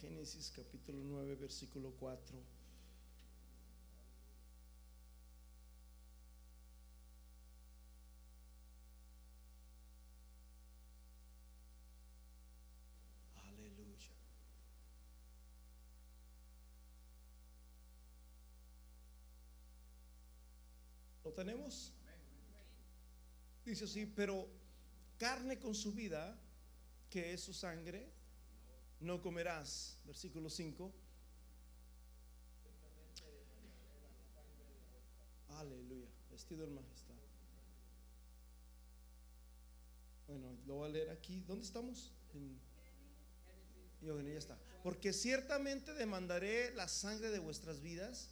Génesis capítulo 9, versículo 4. Aleluya. ¿Lo tenemos? Dice así, pero carne con su vida, que es su sangre, no comerás. Versículo 5. Aleluya, vestido en majestad. Bueno, lo voy a leer aquí. ¿Dónde estamos? En, ya está. Porque ciertamente demandaré la sangre de vuestras vidas,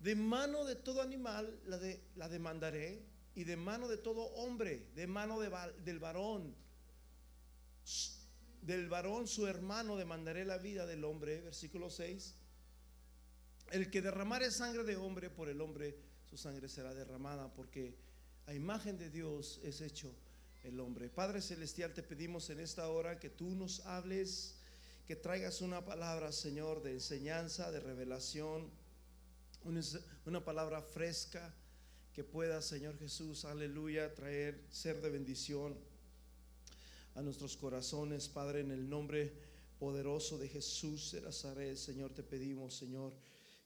de mano de todo animal la, de, la demandaré, y de mano de todo hombre, de mano de, del varón del varón su hermano demandaré la vida del hombre, versículo 6. El que derramare sangre de hombre por el hombre, su sangre será derramada, porque a imagen de Dios es hecho el hombre. Padre Celestial, te pedimos en esta hora que tú nos hables, que traigas una palabra, Señor, de enseñanza, de revelación, una palabra fresca que pueda, Señor Jesús, aleluya, traer, ser de bendición a nuestros corazones, Padre, en el nombre poderoso de Jesús de Nazaret, Señor, te pedimos, Señor,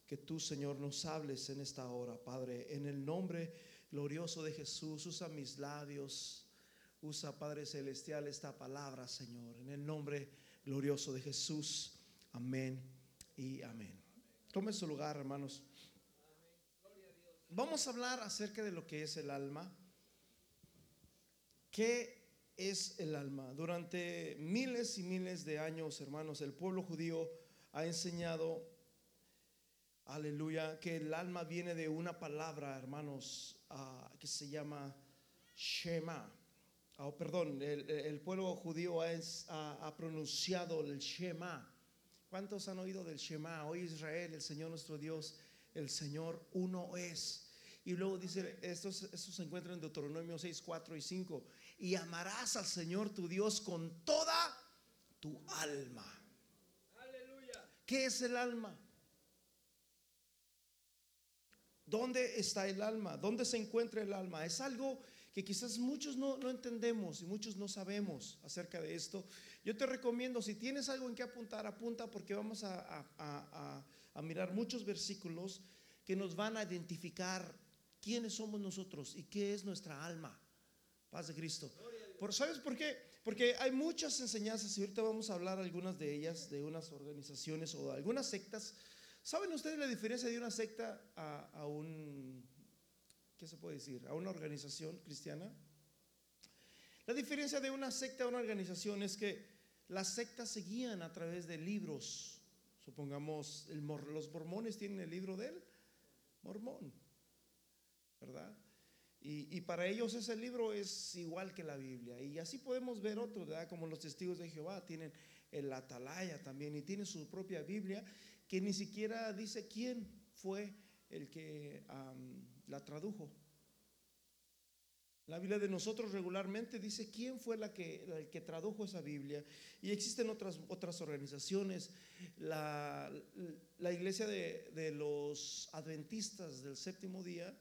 que tú, Señor, nos hables en esta hora, Padre, en el nombre glorioso de Jesús, usa mis labios, usa, Padre Celestial, esta palabra, Señor, en el nombre glorioso de Jesús, amén y amén. Tome su lugar, hermanos. Vamos a hablar acerca de lo que es el alma. ¿Qué es el alma. Durante miles y miles de años, hermanos, el pueblo judío ha enseñado, aleluya, que el alma viene de una palabra, hermanos, ah, que se llama Shema. Oh, perdón, el, pueblo judío ha, pronunciado el Shema. ¿Cuántos han oído del Shema? Hoy Israel, el Señor nuestro Dios, el Señor uno es. Y luego dice, esto, se encuentra en Deuteronomio 6, 4 y 5. Y amarás al Señor tu Dios con toda tu alma. Aleluya. ¿Qué es el alma? ¿Dónde está el alma? ¿Dónde se encuentra el alma? Es algo que quizás muchos no, entendemos y muchos no sabemos acerca de esto. Yo te recomiendo, si tienes algo en que apuntar, apunta porque vamos a mirar muchos versículos que nos van a identificar quiénes somos nosotros y qué es nuestra alma. Paz de Cristo. Por, ¿Sabes por qué? Porque hay muchas enseñanzas y ahorita vamos a hablar algunas de ellas, de unas organizaciones o de algunas sectas. ¿Saben ustedes la diferencia de una secta a, a un, ¿qué se puede decir? A una organización cristiana. La diferencia de una secta a una organización es que las sectas se guían a través de libros. Supongamos, el, los mormones tienen el libro del mormón. ¿verdad? Y, para ellos ese libro es igual que la Biblia. Y así podemos ver otros. Como los testigos de Jehová tienen el atalaya también y tienen su propia Biblia que ni siquiera dice quién fue el que la tradujo. La Biblia de nosotros regularmente dice quién fue la que, el que tradujo esa Biblia. Y existen otras, otras organizaciones. La, la iglesia de, de los adventistas del séptimo día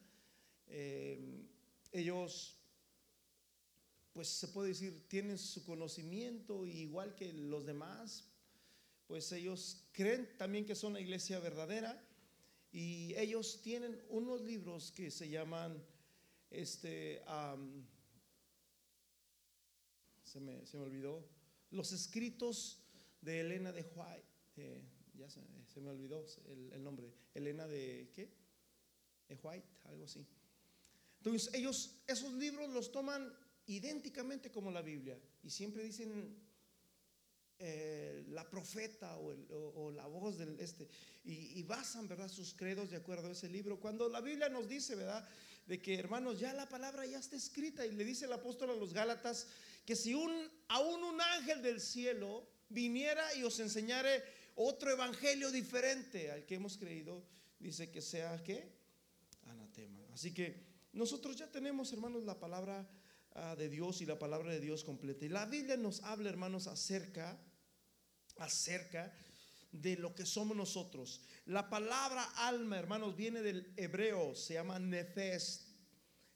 eh, ellos, pues se puede decir, tienen su conocimiento igual que los demás, pues ellos creen también que son la iglesia verdadera y ellos tienen unos libros que se llaman, este, se, me, se, me, olvidó, los escritos de Elena de White, eh, ya se, me olvidó el, el, nombre, Elena de, ¿qué? De White, algo así. Entonces ellos esos libros los toman idénticamente como la Biblia y siempre dicen eh, la profeta o, la voz del este y, basan verdad sus credos de acuerdo a ese libro. Cuando la Biblia nos dice verdad de que hermanos ya la palabra ya está escrita y le dice el apóstol a los Gálatas que si un aún un ángel del cielo viniera y os enseñare otro evangelio diferente al que hemos creído dice que sea qué anatema. Así que nosotros ya tenemos, hermanos, la palabra ah, de Dios y la palabra de Dios completa. Y la Biblia nos habla, hermanos, acerca, acerca de lo que somos nosotros. La palabra alma, hermanos, viene del hebreo, se llama nefes.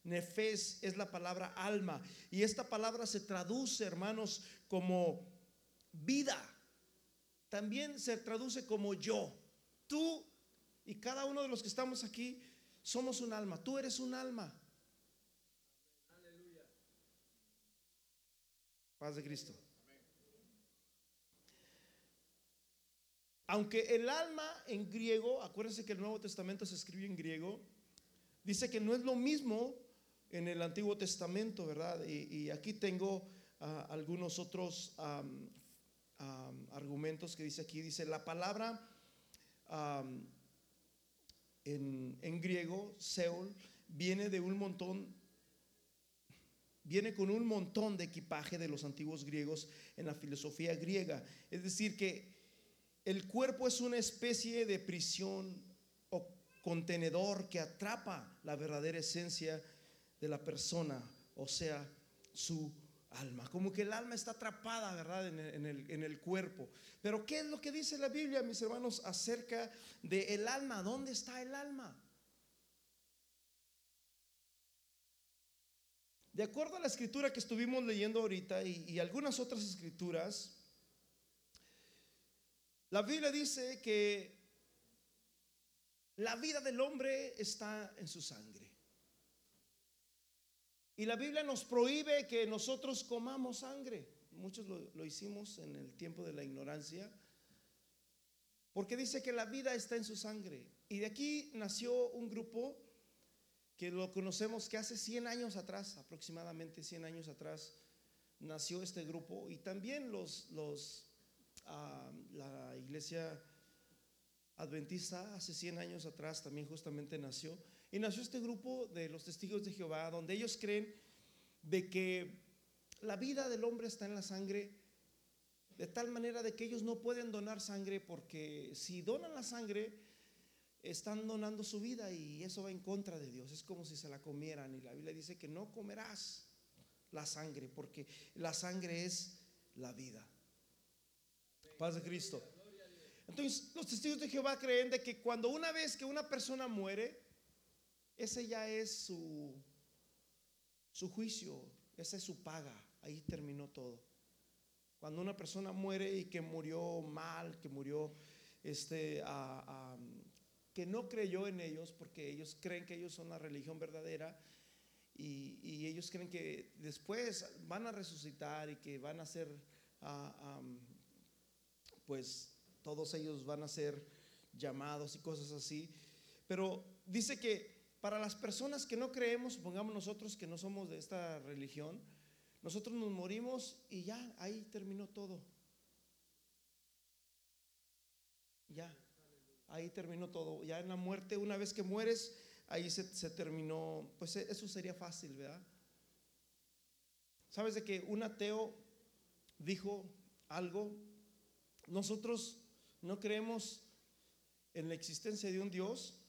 Nefes es la palabra alma. Y esta palabra se traduce, hermanos, como vida. También se traduce como yo. Tú y cada uno de los que estamos aquí somos un alma. Tú eres un alma. Paz de Cristo. Aunque el alma en griego, acuérdense que el Nuevo Testamento se escribe en griego, dice que no es lo mismo en el Antiguo Testamento, ¿verdad? Y, aquí tengo ah, algunos otros argumentos que dice aquí. Dice, la palabra en, griego, Seol, viene de un montón, viene con un montón de equipaje de los antiguos griegos en la filosofía griega. Es decir, que el cuerpo es una especie de prisión o contenedor que atrapa la verdadera esencia de la persona, o sea, su alma. Como que el alma está atrapada, ¿verdad? En el, cuerpo. Pero ¿qué es lo que dice la Biblia, mis hermanos, acerca del el alma? ¿Dónde está el alma? De acuerdo a la escritura que estuvimos leyendo ahorita y algunas otras escrituras, la Biblia dice que la vida del hombre está en su sangre. Y la Biblia nos prohíbe que nosotros comamos sangre. Muchos lo, hicimos en el tiempo de la ignorancia. Porque dice que la vida está en su sangre. Y de aquí nació un grupo que lo conocemos que hace 100 años atrás, aproximadamente 100 años atrás, nació este grupo. Y también los, los la iglesia adventista hace 100 años atrás también justamente nació. Y nació este grupo de los testigos de Jehová, donde ellos creen de que la vida del hombre está en la sangre, de tal manera de que ellos no pueden donar sangre porque si donan la sangre, están donando su vida y eso va en contra de Dios. Es como si se la comieran y la Biblia dice que no comerás la sangre porque la sangre es la vida. Paz de Cristo. Entonces, los testigos de Jehová creen de que cuando una vez que una persona muere, ese ya es su, su juicio, esa es su paga, ahí terminó todo. Cuando una persona muere y que murió mal, que murió, este, que no creyó en ellos, porque ellos creen que ellos son la religión verdadera, y, ellos creen que después van a resucitar y que van a ser pues todos ellos van a ser llamados y cosas así. Pero dice que para las personas que no creemos, pongamos nosotros que no somos de esta religión, nosotros nos morimos y ya, ahí terminó todo. Ya, ahí terminó todo. Ya en la muerte, una vez que mueres, ahí se, se terminó. Pues eso sería fácil, ¿verdad? ¿Sabes de que un ateo dijo algo nosotros no creemos en la existencia de un Dios,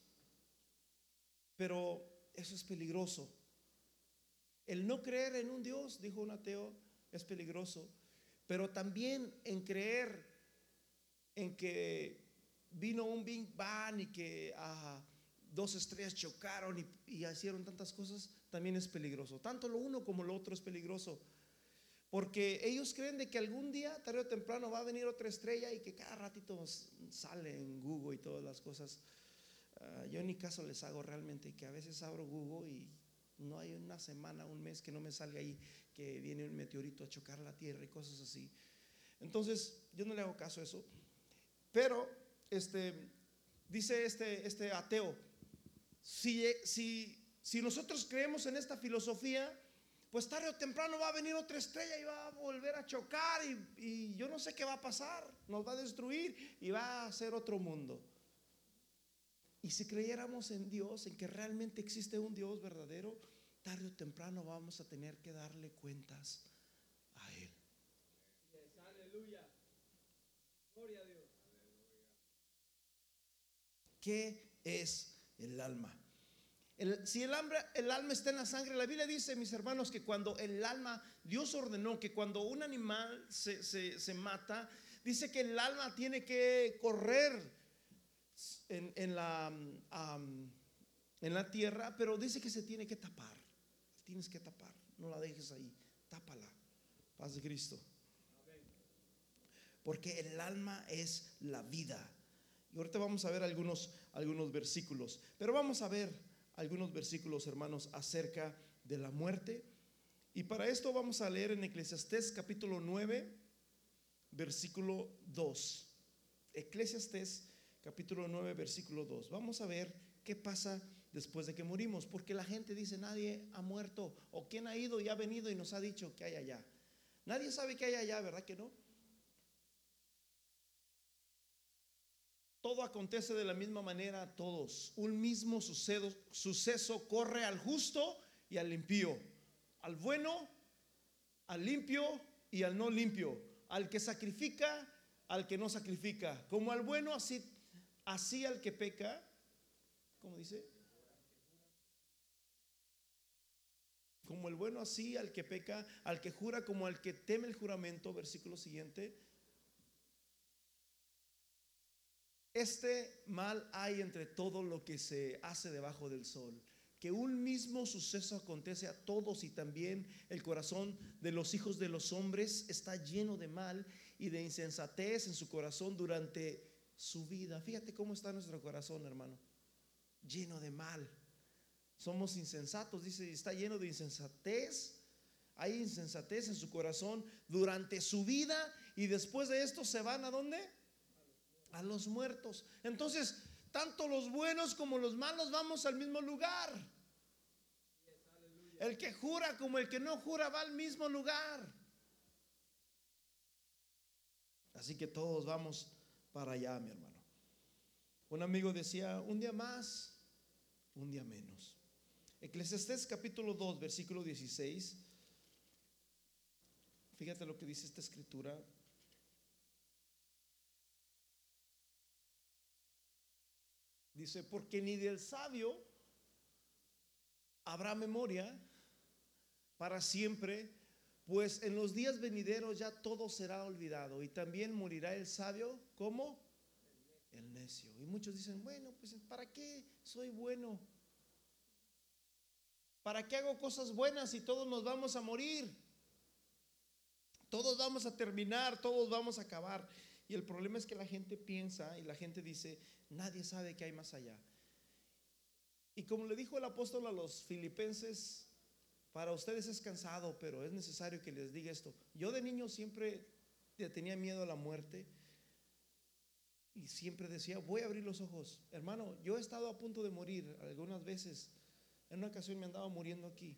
pero eso es peligroso. El no creer en un Dios, dijo un ateo, es peligroso, pero también en creer en que vino un Big Bang y que dos estrellas chocaron y, y hicieron tantas cosas, también es peligroso. Tanto lo uno como lo otro es peligroso. Porque ellos creen de que algún día, tarde o temprano, va a venir otra estrella y que cada ratito sale en Google y todas las cosas. Ah, yo ni caso les hago realmente, que a veces abro Google y no hay una semana, un mes que no me salga ahí que viene un meteorito a chocar la Tierra y cosas así. Entonces, yo no le hago caso a eso. Pero, este, dice este, este ateo, si, si, si nosotros creemos en esta filosofía, pues tarde o temprano va a venir otra estrella y va a volver a chocar y, yo no sé qué va a pasar, nos va a destruir y va a ser otro mundo. Y si creyéramos en Dios, en que realmente existe un Dios verdadero, tarde o temprano vamos a tener que darle cuentas a Él. Aleluya. Gloria a Dios. ¿Qué es el alma? si el, el alma está en la sangre, la Biblia dice, mis hermanos, que cuando el alma, Dios ordenó que cuando un animal se, mata, Dice que el alma tiene que correr en, la, en la tierra, pero dice que se tiene que tapar. Tienes que tapar, no la dejes ahí, tápala. Paz de Cristo. Porque el alma es la vida. Y ahorita vamos a ver algunos, algunos versículos, pero vamos a ver algunos versículos, hermanos, acerca de la muerte. Y para esto vamos a leer en Eclesiastés capítulo 9, versículo 2. Eclesiastés capítulo 9, versículo 2. Vamos a ver qué pasa después de que morimos, porque la gente dice, nadie ha muerto, o quién ha ido y ha venido y nos ha dicho que hay allá. Nadie sabe que hay allá, ¿verdad que no? Todo acontece de la misma manera a todos. Un mismo suceso, suceso corre al justo y al impío, al bueno, al limpio y al no limpio, al que sacrifica, al que no sacrifica, como al bueno, así, así al que peca, ¿cómo dice? Como el bueno, así al que peca, al que jura, como al que teme el juramento, versículo siguiente Este mal hay entre todo lo que se hace debajo del sol, que un mismo suceso acontece a todos y también el corazón de los hijos de los hombres está lleno de mal y de insensatez en su corazón durante su vida. Fíjate cómo está nuestro corazón, hermano, lleno de mal. Somos insensatos, dice, está lleno de insensatez. Hay insensatez en su corazón durante su vida y después de esto se van a dónde? a los muertos. Entonces, tanto los buenos como los malos vamos al mismo lugar. El que jura como el que no jura va al mismo lugar. Así que todos vamos para allá, mi hermano. Un amigo decía, un día más, un día menos. Eclesiastés capítulo 2, versículo 16. Fíjate lo que dice esta escritura. Dice, porque ni del sabio habrá memoria para siempre, pues en los días venideros ya todo será olvidado y también morirá el sabio como el necio. Y muchos dicen, bueno, pues ¿para qué soy bueno? ¿Para qué hago cosas buenas si todos nos vamos a morir? Todos vamos a terminar, todos vamos a acabar. Y el problema es que la gente piensa y la gente dice, nadie sabe que hay más allá. Y como le dijo el apóstol a los filipenses, para ustedes es cansado, pero es necesario que les diga esto. Yo de niño siempre tenía miedo a la muerte y siempre decía, voy a abrir los ojos. Hermano, yo he estado a punto de morir algunas veces. En una ocasión me andaba muriendo aquí.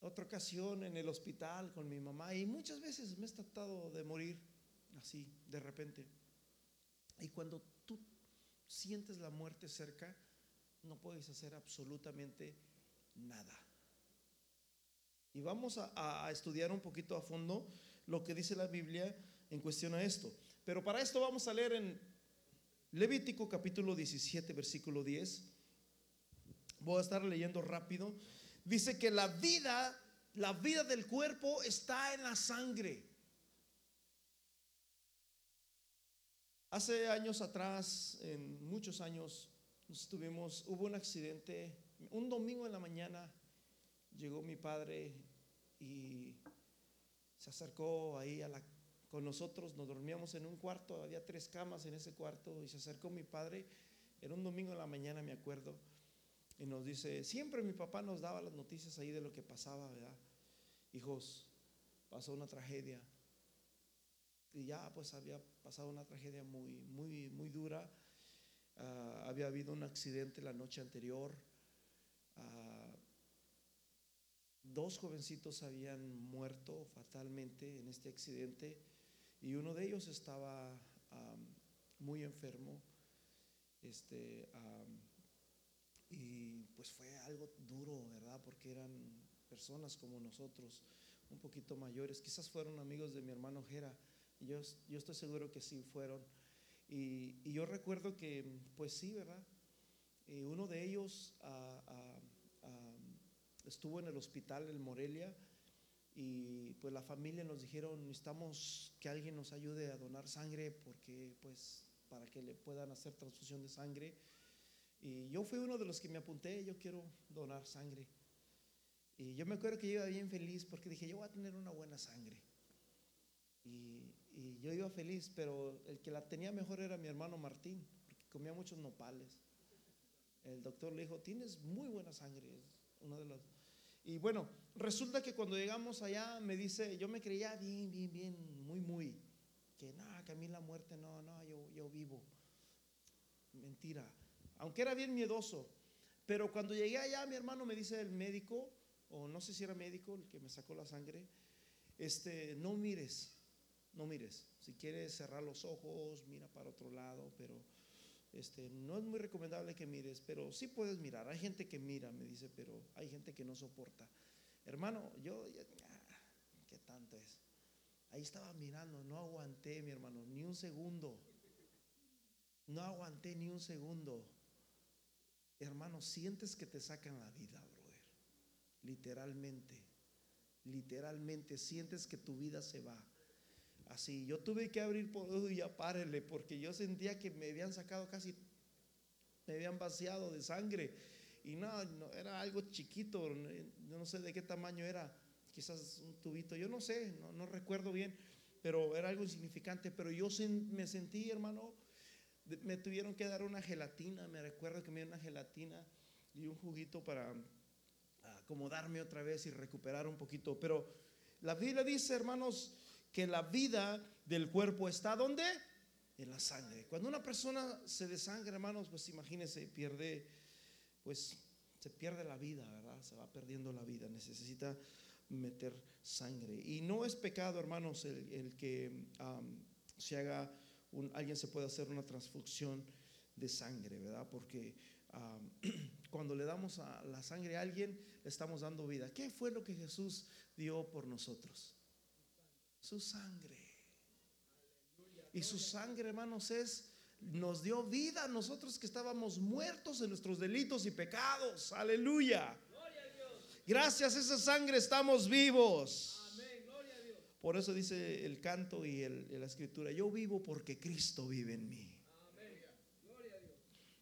Otra ocasión en el hospital con mi mamá y muchas veces me he tratado de morir así, de repente. Y cuando tú sientes la muerte cerca, no puedes hacer absolutamente nada. Y vamos a, estudiar un poquito a fondo lo que dice la Biblia en cuestión a esto. Pero para esto vamos a leer en Levítico capítulo 17, versículo 10. Voy a estar leyendo rápido. Dice que la vida, la vida del cuerpo está en la sangre. Hace años atrás, en muchos años, estuvimos, hubo un accidente. Un domingo en la mañana llegó mi padre y se acercó ahí a la, con nosotros. Nos dormíamos en un cuarto, había tres camas en ese cuarto y se acercó mi padre. Era un domingo en la mañana, me acuerdo. Y nos dice, siempre mi papá nos daba las noticias ahí de lo que pasaba, ¿verdad? Hijos, pasó una tragedia y ya pues había pasado una tragedia muy, muy, muy dura. Ah, había habido un accidente la noche anterior. Ah, dos jovencitos habían muerto fatalmente en este accidente y uno de ellos estaba muy enfermo. Este, y pues fue algo duro, ¿verdad? Porque eran personas como nosotros, un poquito mayores. Quizás fueron amigos de mi hermano Jera yo, yo estoy seguro que sí fueron. Y, y yo recuerdo que, pues sí, ¿verdad? Eh, uno de ellos ah, ah, estuvo en el hospital en Morelia y pues la familia nos dijeron, necesitamos que alguien nos ayude a donar sangre porque pues para que le puedan hacer transfusión de sangre. Y yo fui uno de los que me apunté, yo quiero donar sangre. Y yo me acuerdo que yo iba bien feliz porque dije, yo voy a tener una buena sangre. Y, yo iba feliz, pero el que la tenía mejor era mi hermano Martín, porque comía muchos nopales. El doctor le dijo, tienes muy buena sangre, es uno de los... Y bueno, resulta que cuando llegamos allá me dice, yo me creía bien, bien, bien, muy, muy, que nada, que a mí la muerte no, no, yo, yo vivo. Mentira. Aunque era bien miedoso. Pero cuando llegué allá, mi hermano me dice el médico, o no sé si era médico el que me sacó la sangre, este, no mires, no mires. Si quieres cerrar los ojos, mira para otro lado, pero este, no es muy recomendable que mires, pero sí puedes mirar. Hay gente que mira, me dice, pero hay gente que no soporta. Hermano, yo, ah, ¿qué tanto es? Ahí estaba mirando, no aguanté, mi hermano, ni un segundo. No aguanté ni un segundo. Hermano, sientes que te sacan la vida, brother. Literalmente, literalmente sientes que tu vida se va así. Yo tuve que abrir por y ya porque yo sentía que me habían sacado casi, me habían vaciado de sangre. Y no, era algo chiquito, yo no sé de qué tamaño era, quizás un tubito, yo no sé, no, no recuerdo bien, pero era algo insignificante. Pero yo me sentí, hermano, me tuvieron que dar una gelatina, me recuerdo que me dieron una gelatina y un juguito para acomodarme otra vez y recuperar un poquito. Pero la Biblia dice, hermanos, que la vida del cuerpo está ¿dónde? En la sangre. Cuando una persona se desangra, hermanos, pues imagínense, pierde, pues se pierde la vida, ¿verdad? Se va perdiendo la vida, necesita meter sangre. Y no es pecado, hermanos, el, que se haga, un, alguien se puede hacer una transfusión de sangre, ¿verdad? Porque cuando le damos a la sangre a alguien, le estamos dando vida. ¿Qué fue lo que Jesús dio por nosotros? Su sangre. Y su sangre, hermanos, es nos dio vida a nosotros que estábamos muertos en nuestros delitos y pecados. Aleluya. Gracias a esa sangre estamos vivos. Por eso dice el canto y la escritura, yo vivo porque Cristo vive en mí.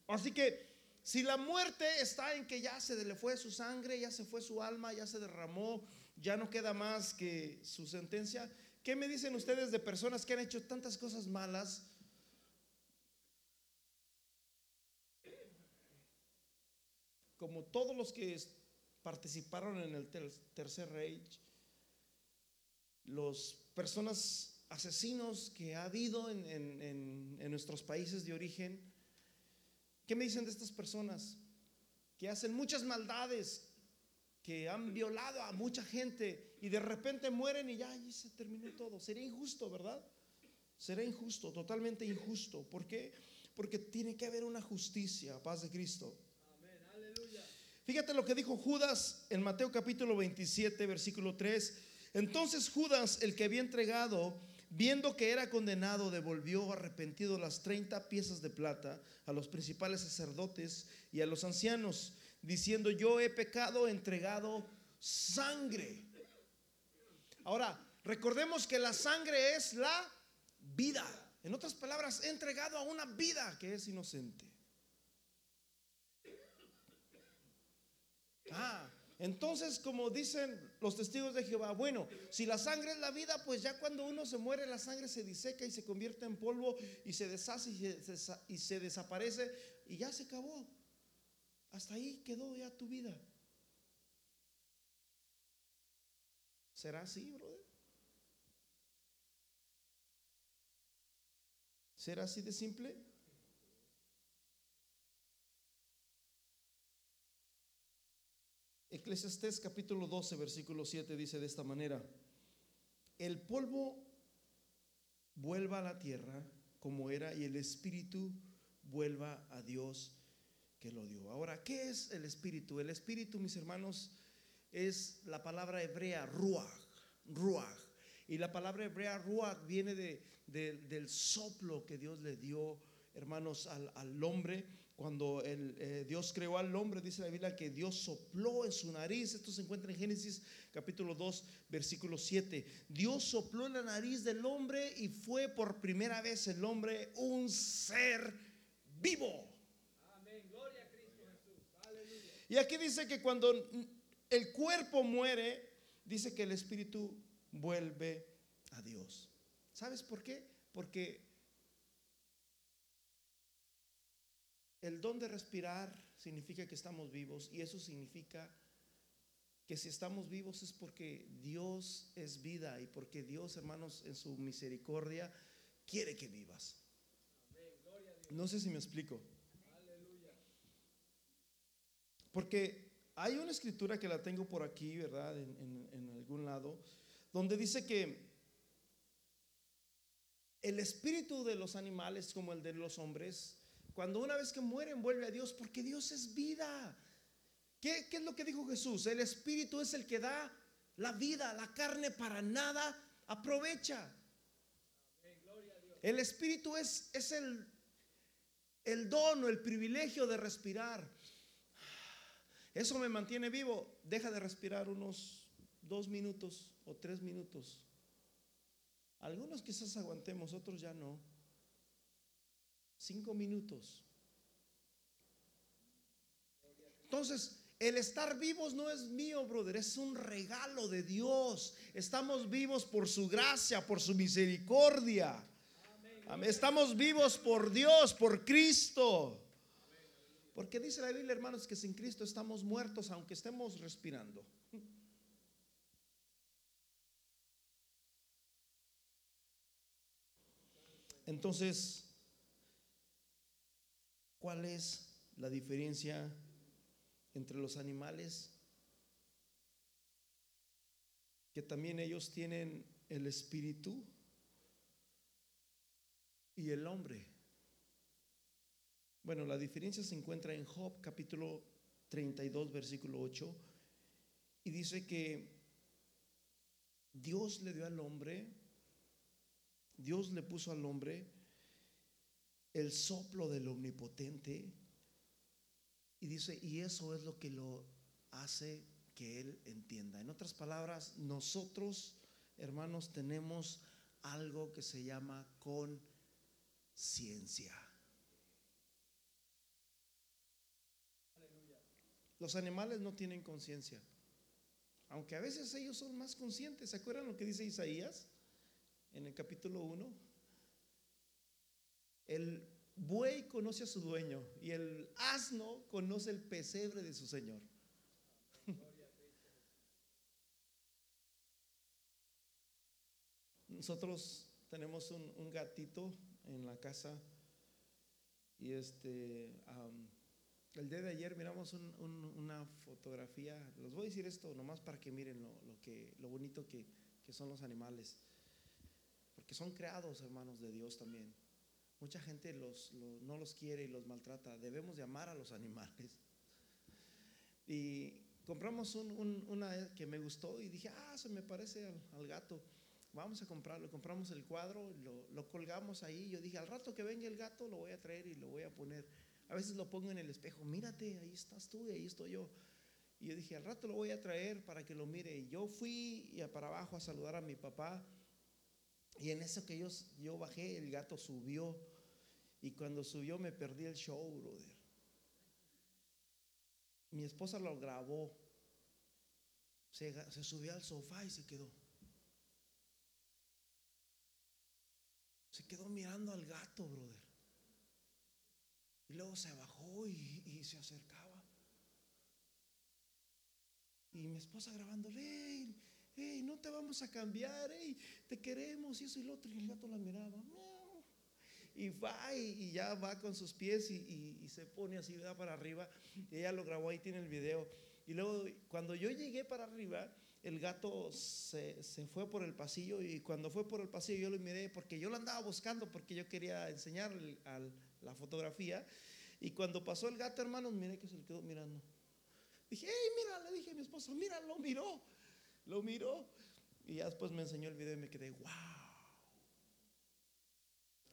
Así que si la muerte está en que ya se le fue su sangre, ya se fue su alma, ya se derramó, ya no queda más que su sentencia, ¿Qué me dicen ustedes de personas que han hecho tantas cosas malas? Como todos los que participaron en el tercer Reich, los personas asesinos que ha habido en, en nuestros países de origen, ¿qué me dicen de estas personas? Que hacen muchas maldades, que han violado a mucha gente y de repente mueren y ya y se terminó todo. Sería injusto, ¿verdad? Será injusto, totalmente injusto. ¿Por qué? Porque tiene que haber una justicia, paz de Cristo. Fíjate lo que dijo Judas en Mateo capítulo 27, versículo 3. Entonces Judas, el que había entregado, viendo que era condenado, devolvió arrepentido las 30 piezas de plata a los principales sacerdotes y a los ancianos diciendo, yo he pecado, entregado sangre. Ahora, recordemos que la sangre es la vida. En otras palabras, entregado a una vida que es inocente. Ah, entonces como dicen los testigos de Jehová, bueno, si la sangre es la vida, pues ya cuando uno se muere la sangre se diseca y se convierte en polvo y se deshace y se desaparece y ya se acabó. Hasta ahí quedó ya tu vida. ¿Será así, brother? ¿Será así de simple? Eclesiastés capítulo 12, versículo 7 dice de esta manera, el polvo vuelva a la tierra como era y el espíritu vuelva a Dios que lo dio. Ahora, ¿qué es el espíritu? El espíritu, mis hermanos, es la palabra hebrea ruach, ruach. Y la palabra hebrea ruach viene de, del soplo que Dios le dio hermanos, al, al hombre, cuando el, eh, Dios creó al hombre, dice la Biblia que Dios sopló en su nariz. Esto se encuentra en Génesis capítulo 2, versículo 7. Dios sopló en la nariz del hombre y fue por primera vez el hombre un ser vivo. Amén. Gloria a Cristo Jesús. Aleluya. Y aquí dice que cuando el cuerpo muere, dice que el espíritu vuelve a Dios. ¿Sabes por qué? Porque el don de respirar significa que estamos vivos y eso significa que si estamos vivos es porque Dios es vida y porque Dios, hermanos, en su misericordia quiere que vivas. No sé si me explico. Porque hay una escritura que la tengo por aquí, ¿verdad? En, algún lado, donde dice que el espíritu de los animales, como el de los hombres, cuando una vez que mueren, vuelve a Dios, porque Dios es vida. ¿Qué, qué es lo que dijo Jesús? El espíritu es el que da la vida, la carne para nada aprovecha. El espíritu es, es el, el don o el privilegio de respirar. Eso me mantiene vivo. Deja de respirar unos dos minutos o tres minutos. Algunos quizás aguantemos, otros ya no. Cinco minutos. Entonces, el estar vivos no es mío, brother, es un regalo de Dios. Estamos vivos por su gracia, por su misericordia. Estamos vivos por Dios, por Cristo. Porque dice la Biblia, hermanos, que sin Cristo estamos muertos aunque estemos respirando. Entonces, ¿cuál es la diferencia entre los animales? Que también ellos tienen el espíritu y el hombre. Bueno, la diferencia se encuentra en Job capítulo 32, versículo 8, y dice que Dios le dio al hombre, Dios le puso al hombre el soplo del omnipotente, y dice, y eso es lo que lo hace que él entienda. En otras palabras, nosotros, hermanos, tenemos algo que se llama conciencia. Los animales no tienen conciencia. Aunque a veces ellos son más conscientes. ¿Se acuerdan lo que dice Isaías en el capítulo 1? El buey conoce a su dueño y el asno conoce el pesebre de su señor. Nosotros tenemos un, gatito en la casa y este el día de ayer miramos un- un- una fotografía. Les voy a decir esto nomás para que miren lo, lo que, lo bonito que, que son los animales. Porque son creados, hermanos de Dios también. Mucha gente los, lo- no los quiere y los maltrata. Debemos de amar a los animales. Y compramos un- un- una que me gustó y dije, ah, se me parece al, al gato. Vamos a comprarlo. Compramos el cuadro, lo, lo colgamos ahí. Yo dije, al rato que venga el gato lo voy a traer y lo voy a poner. A veces lo pongo en el espejo, mírate, ahí estás tú y ahí estoy yo. Y yo dije, al rato lo voy a traer para que lo mire. Y yo fui para abajo a saludar a mi papá. Y en eso que yo, yo bajé, el gato subió. Y cuando subió me perdí el show, brother. Mi esposa lo grabó. Se subió al sofá y se quedó. Se quedó mirando al gato, brother. Y luego se bajó y, y se acercaba. Y mi esposa grabándole, hey, hey, no te vamos a cambiar, hey, te queremos y eso y lo otro. Y el gato la miraba, miau. Y va y, y ya va con sus pies y, y- se pone así, va para arriba. Ella lo grabó, ahí tiene el video. Y luego cuando yo llegué para arriba, el gato se, se fue por el pasillo y cuando fue por el pasillo yo lo miré porque yo lo andaba buscando porque yo quería enseñar el- al- la fotografía. Y cuando pasó el gato, hermanos, miré que se le quedó mirando. Dije, mira, le dije a mi esposa, mira, lo miró, lo miró. Y ya después me enseñó el video y me quedé, wow,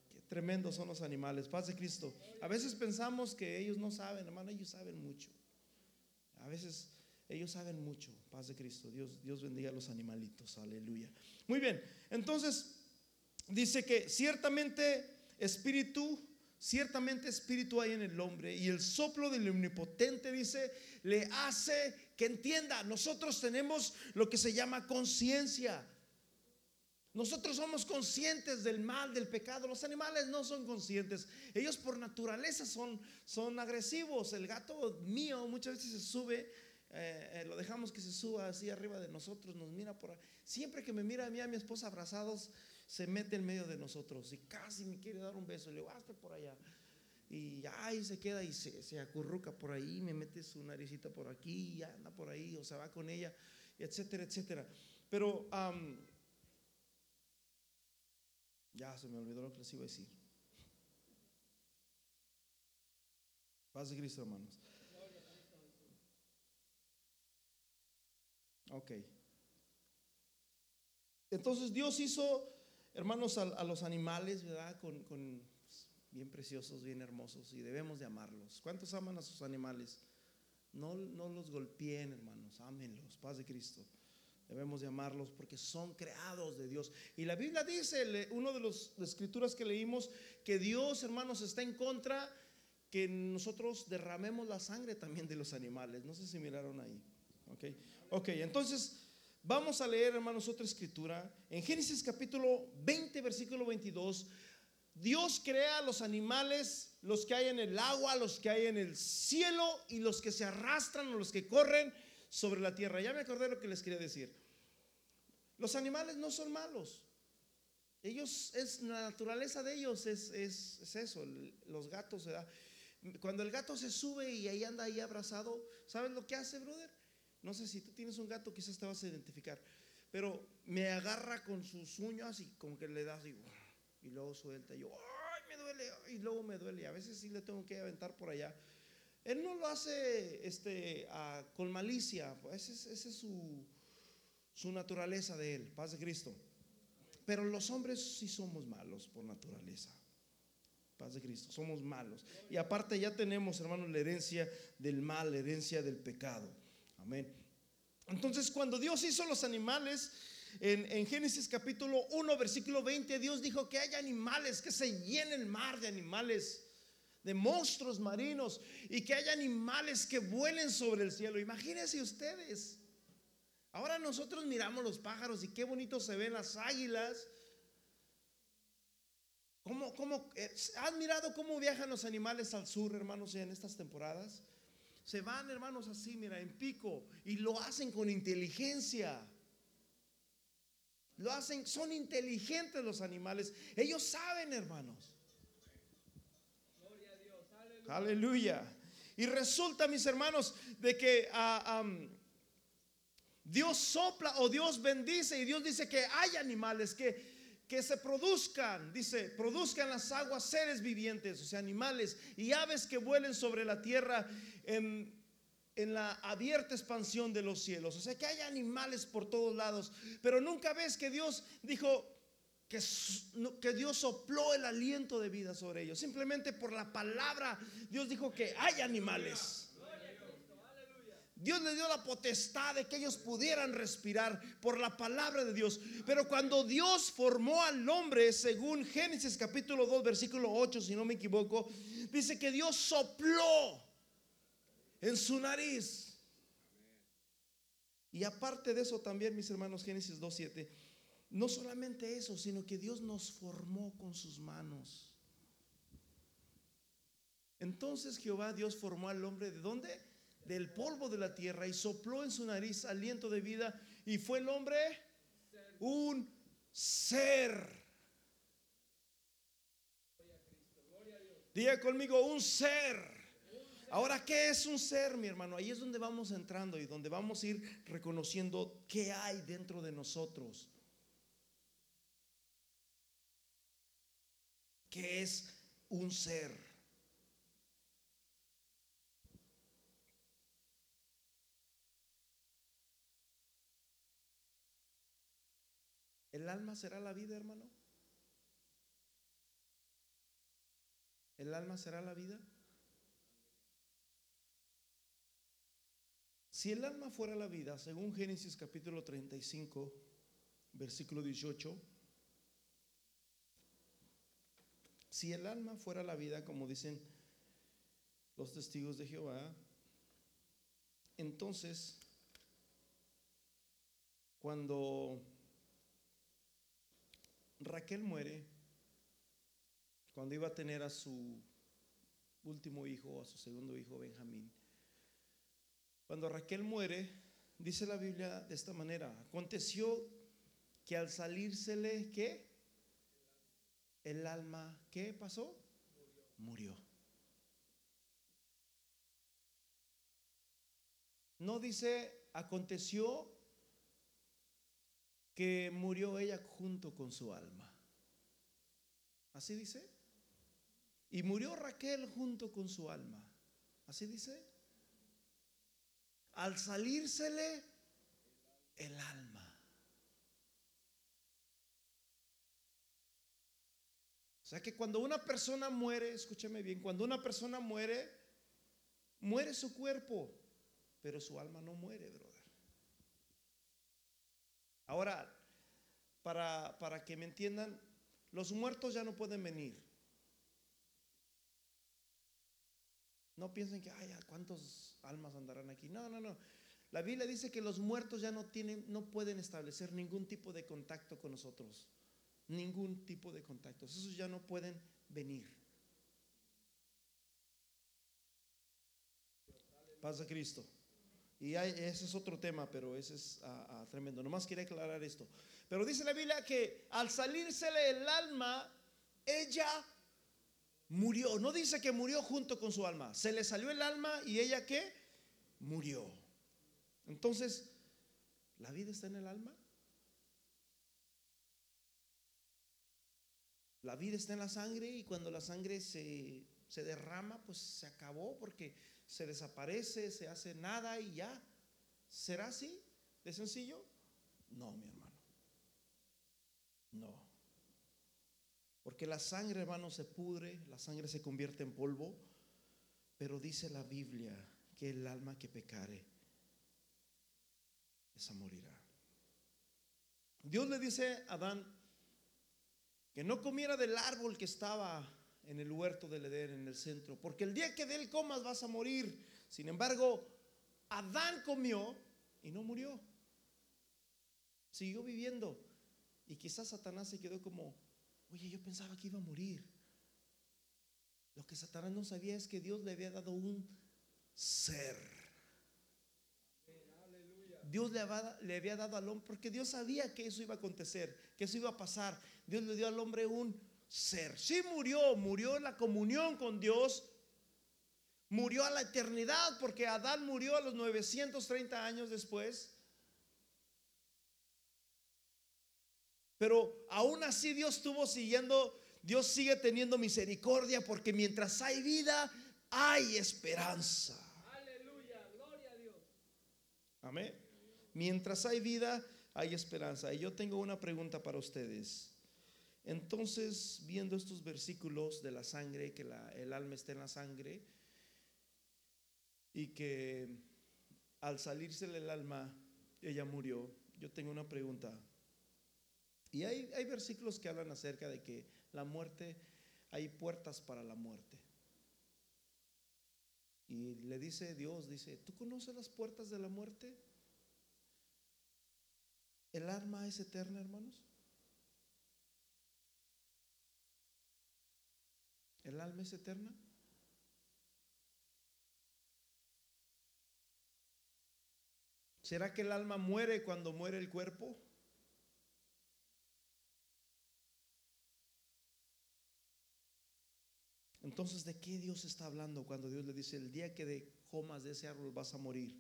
qué tremendos son los animales, paz de Cristo. A veces pensamos que ellos no saben, hermano, ellos saben mucho. A veces ellos saben mucho, paz de Cristo. Dios, Dios bendiga a los animalitos, aleluya. Muy bien, entonces dice que ciertamente espíritu, ciertamente espíritu hay en el hombre y el soplo del omnipotente dice, le hace que entienda, nosotros tenemos lo que se llama conciencia. Nosotros somos conscientes del mal, del pecado. Los animales no son conscientes. Ellos por naturaleza son, son agresivos. El gato mío muchas veces se sube, eh, eh, lo dejamos que se suba así arriba de nosotros, nos mira por. Siempre que me mira a mí a mi esposa abrazados, se mete en medio de nosotros y casi me quiere dar un beso. Le digo, hazte por allá. Y ahí se queda y se, se acurruca por ahí, me mete su naricita por aquí y anda por ahí o se va con ella, etcétera, etcétera. Pero ya se me olvidó lo que les iba a decir. Paz de Cristo, hermanos. Ok. Entonces Dios hizo, hermanos, a, los animales, ¿verdad? Con, con pues, bien preciosos, bien hermosos, y debemos de amarlos. ¿Cuántos aman a sus animales? No, no los golpeen, hermanos, ámenlos, paz de Cristo. Debemos de amarlos porque son creados de Dios. Y la Biblia dice, uno de las escrituras que leímos, que Dios, hermanos, está en contra que nosotros derramemos la sangre también de los animales. No sé si miraron ahí. Ok, ok, entonces vamos a leer, hermanos, otra escritura. En Génesis capítulo 20, versículo 22, Dios crea los animales, los que hay en el agua, los que hay en el cielo y los que se arrastran o los que corren sobre la tierra. Ya me acordé lo que les quería decir. Los animales no son malos. Ellos, es la naturaleza de ellos, es, es- es eso, los gatos, ¿verdad? Cuando el gato se sube y ahí anda ahí abrazado, ¿sabes lo que hace, brother? No sé si tú tienes un gato, quizás te vas a identificar, pero me agarra con sus uñas y como que le da así, y luego suelta, y yo, ¡ay, me duele! Y luego me duele, y a veces sí le tengo que aventar por allá. Él no lo hace este, ah, con malicia, pues esa es, esa es su, su naturaleza de él, paz de Cristo. Pero los hombres sí somos malos por naturaleza. Paz de Cristo, somos malos. Y aparte ya tenemos, hermanos, la herencia del mal, la herencia del pecado. Amén. Entonces, cuando Dios hizo los animales, en, en Génesis capítulo 1, versículo 20, Dios dijo que hay animales, que se llene el mar de animales, de monstruos marinos, y que haya animales que vuelen sobre el cielo. Imagínense ustedes. Ahora nosotros miramos los pájaros y qué bonito se ven las águilas. ¿Cómo, cómo, eh, ¿Han mirado cómo viajan los animales al sur, hermanos, en estas temporadas? Se van, hermanos, así, mira, en pico, y lo hacen con inteligencia. Lo hacen, son inteligentes los animales. Ellos saben, hermanos. Gloria a Dios. Aleluya. Aleluya. Y resulta, mis hermanos, de que am, Dios sopla o Dios bendice y Dios dice que hay animales que, que se produzcan, dice, produzcan las aguas seres vivientes, o sea, animales y aves que vuelen sobre la tierra en, la abierta expansión de los cielos. O sea, que hay animales por todos lados, pero nunca ves que Dios dijo, que, que Dios sopló el aliento de vida sobre ellos. Simplemente por la palabra, Dios dijo que hay animales. Dios les dio la potestad de que ellos pudieran respirar por la palabra de Dios. Pero cuando Dios formó al hombre, según Génesis capítulo 2, versículo 8, si no me equivoco, dice que Dios sopló en su nariz. Y aparte de eso también, mis hermanos, Génesis 2, 7, no solamente eso, sino que Dios nos formó con sus manos. Entonces Jehová Dios formó al hombre de dónde? Del polvo de la tierra y sopló en su nariz aliento de vida y fue el hombre un ser. Diga conmigo, un ser. Ahora, ¿qué es un ser, mi hermano? Ahí es donde vamos entrando y donde vamos a ir reconociendo qué hay dentro de nosotros. ¿Qué es un ser? ¿El alma será la vida, hermano? ¿El alma será la vida? Si el alma fuera la vida, según Génesis capítulo 35, versículo 18, si el alma fuera la vida, como dicen los testigos de Jehová, entonces, cuando Raquel muere, cuando iba a tener a su último hijo, a su segundo hijo, Benjamín, cuando Raquel muere, dice la Biblia de esta manera, aconteció que al salírsele, ¿qué? El alma, ¿qué pasó? Murió. No dice, aconteció que murió ella junto con su alma. ¿Así dice? Y murió Raquel junto con su alma. ¿Así dice? Al salírsele el alma. O sea que cuando una persona muere, escúcheme bien, cuando una persona muere, muere su cuerpo, pero su alma no muere, brother. Ahora, para, para que me entiendan, los muertos ya no pueden venir. No piensen que, ay, ¿cuántos almas andarán aquí? No, no, no. La Biblia dice que los muertos ya no tienen, no pueden establecer ningún tipo de contacto con nosotros. Ningún tipo de contacto. Esos ya no pueden venir. Paz Cristo. Y ese es otro tema, pero ese es ah, ah, tremendo. Nomás quería aclarar esto. Pero dice la Biblia que al salírsele el alma, ella murió. No dice que murió junto con su alma. Se le salió el alma y ella qué? Murió. Entonces, ¿la vida está en el alma? La vida está en la sangre y cuando la sangre se, se derrama, pues se acabó porque se desaparece, se hace nada y ya. ¿Será así? ¿De sencillo? No, mi hermano. No. Porque la sangre, hermano, se pudre, la sangre se convierte en polvo, pero dice la Biblia que el alma que pecare, esa morirá. Dios le dice a Adán que no comiera del árbol que estaba en el huerto del Edén, en el centro, porque el día que de él comas vas a morir. Sin embargo, Adán comió y no murió. Siguió viviendo. Y quizás Satanás se quedó como, oye, yo pensaba que iba a morir. Lo que Satanás no sabía es que Dios le había dado un ser. Dios le había, dado al hombre, porque Dios sabía que eso iba a acontecer, que eso iba a pasar. Dios le dio al hombre un ser. Sí murió, murió en la comunión con Dios, murió a la eternidad porque Adán murió a los 930 años después. Pero aún así Dios estuvo siguiendo, Dios sigue teniendo misericordia porque mientras hay vida, hay esperanza. Aleluya, gloria a Dios. Amén. Mientras hay vida, hay esperanza. Y yo tengo una pregunta para ustedes. Entonces, viendo estos versículos de la sangre, que el alma está en la sangre, y que al salirse el alma, ella murió, yo tengo una pregunta. Y hay versículos que hablan acerca de que la muerte, hay puertas para la muerte. Y le dice Dios, dice, ¿tú conoces las puertas de la muerte? ¿El alma es eterna, hermanos? ¿El alma es eterna? ¿Será que el alma muere cuando muere el cuerpo? Entonces, ¿de qué Dios está hablando cuando Dios le dice, el día que de comas de ese árbol vas a morir?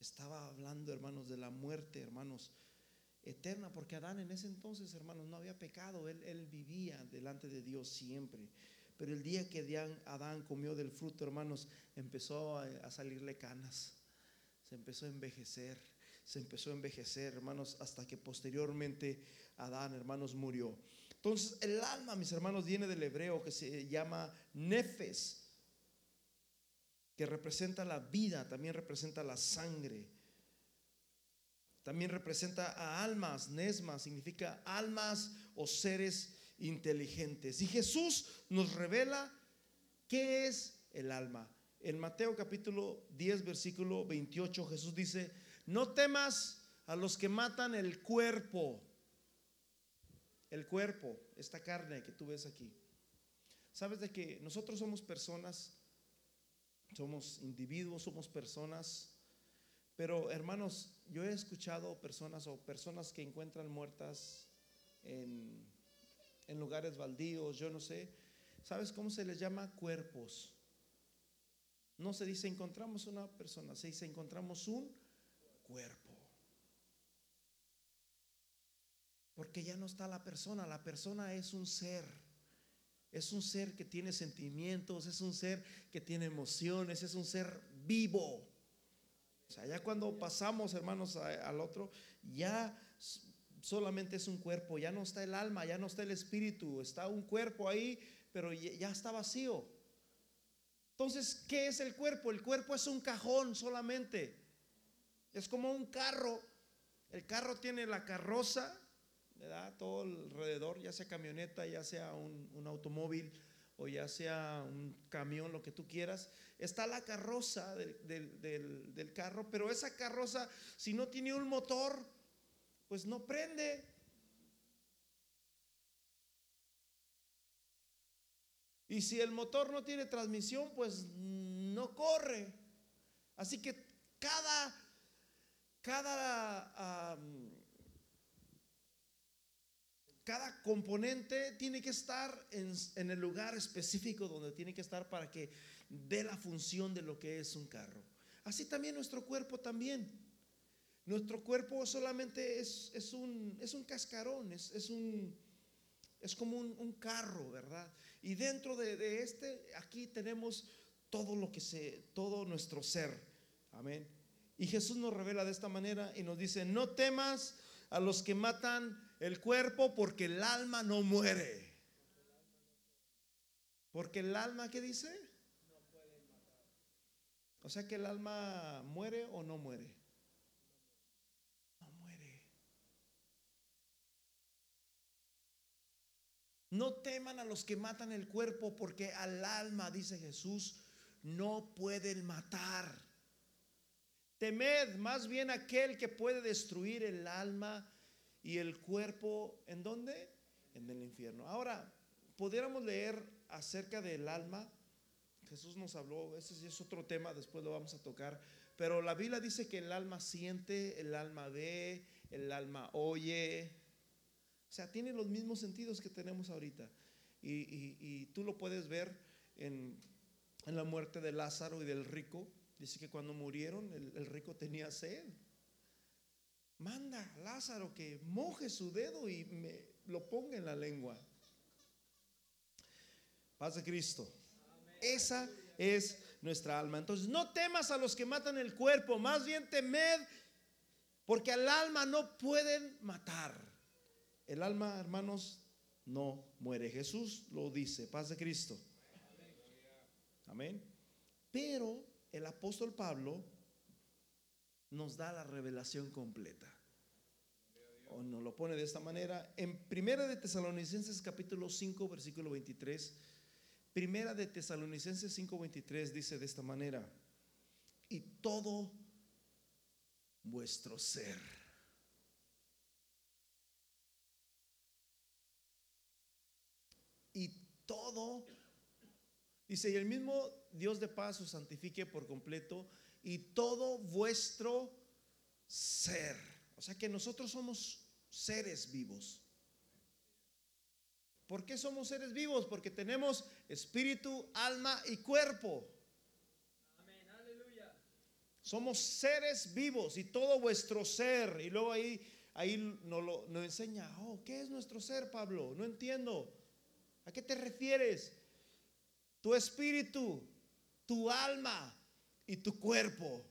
Estaba hablando, hermanos, de la muerte, hermanos eterna, porque Adán en ese entonces, hermanos, no había pecado, él, él vivía delante de Dios siempre. Pero el día que Adán comió del fruto, hermanos, empezó a, salirle canas, se empezó a envejecer, se empezó a envejecer, hermanos, hasta que posteriormente Adán, hermanos, murió. Entonces, el alma, mis hermanos, viene del hebreo que se llama nefes, que representa la vida, también representa la sangre. También representa a almas, nesma significa almas o seres inteligentes. Y Jesús nos revela qué es el alma. En Mateo capítulo 10, versículo 28, Jesús dice, no temas a los que matan el cuerpo, el cuerpo, esta carne que tú ves aquí. Sabes de que nosotros somos personas, somos individuos, somos personas, pero hermanos, yo he escuchado personas o personas que encuentran muertas en, en lugares baldíos, yo no sé. ¿Sabes cómo se les llama? Cuerpos. No se dice encontramos una persona, se dice encontramos un cuerpo. Porque ya no está la persona, la persona es un ser. Es un ser que tiene sentimientos, es un ser que tiene emociones, es un ser vivo. O sea, ya cuando pasamos, hermanos, al otro, ya solamente es un cuerpo, ya no está el alma, ya no está el espíritu, está un cuerpo ahí, pero ya está vacío. Entonces, ¿qué es el cuerpo? El cuerpo es un cajón solamente. Es como un carro. El carro tiene la carroza, ¿verdad? Todo alrededor, ya sea camioneta, ya sea un, automóvil o ya sea un camión, lo que tú quieras. Está la carroza del, del carro, pero esa carroza, si no tiene un motor, pues no prende. Y si el motor no tiene transmisión, pues no corre. Así que cada, cada, cada componente tiene que estar en, en el lugar específico donde tiene que estar para que dé la función de lo que es un carro. Así también nuestro cuerpo también. Nuestro cuerpo solamente es, es, un, es un cascarón, es, es, un, es como un, un carro, ¿verdad? Y dentro de, este, aquí tenemos todo lo que se, todo nuestro ser. Amén. Y Jesús nos revela de esta manera y nos dice, no temas a los que matan el cuerpo porque el alma no muere. Porque el alma, ¿qué dice? No. O sea que el alma muere o no muere. No teman a los que matan el cuerpo, porque al alma, dice Jesús, no pueden matar. Temed más bien aquel que puede destruir el alma y el cuerpo. ¿En dónde? En el infierno. Ahora, pudiéramos leer acerca del alma. Jesús nos habló, ese es otro tema, después lo vamos a tocar. Pero la Biblia dice que el alma siente, el alma ve, el alma oye, o sea, tiene los mismos sentidos que tenemos ahorita. Y, tú lo puedes ver en, la muerte de Lázaro y del rico. Dice que cuando murieron el, rico tenía sed. Manda a Lázaro que moje su dedo y me lo ponga en la lengua. Paz de Cristo. Esa es nuestra alma. Entonces, no temas a los que matan el cuerpo, más bien temed, porque al alma no pueden matar. El alma, hermanos, no muere. Jesús lo dice, paz de Cristo. Amén. Pero el apóstol Pablo nos da la revelación completa. Nos lo pone de esta manera. En Primera de Tesalonicenses capítulo 5, versículo 23. Primera de Tesalonicenses 5, 23 dice de esta manera. Y todo vuestro ser y todo, dice, y el mismo Dios de paz os santifique por completo y todo vuestro ser. O sea que nosotros somos seres vivos. ¿Por qué somos seres vivos? Porque tenemos espíritu, alma y cuerpo. Amén, aleluya. Somos seres vivos y todo vuestro ser. Y luego ahí, ahí nos lo nos enseña, oh, ¿qué es nuestro ser, Pablo? No entiendo. ¿A qué te refieres? Tu espíritu, tu alma y tu cuerpo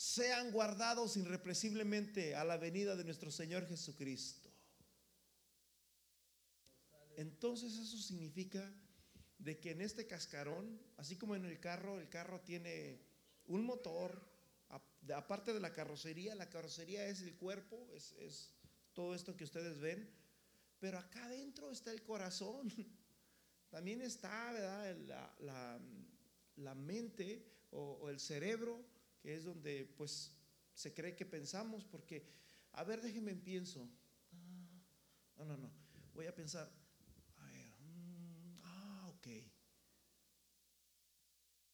sean guardados irrepresiblemente a la venida de nuestro Señor Jesucristo. Entonces eso significa de que en este cascarón, así como en el carro, el carro tiene un motor, aparte de la carrocería, la carrocería es el cuerpo, es, todo esto que ustedes ven, pero acá adentro está el corazón, también está La, mente o, el cerebro, que es donde pues se cree que pensamos, porque, a ver, déjenme pienso, ah, no, no, no, voy a pensar, a ver, mm, ah, ok,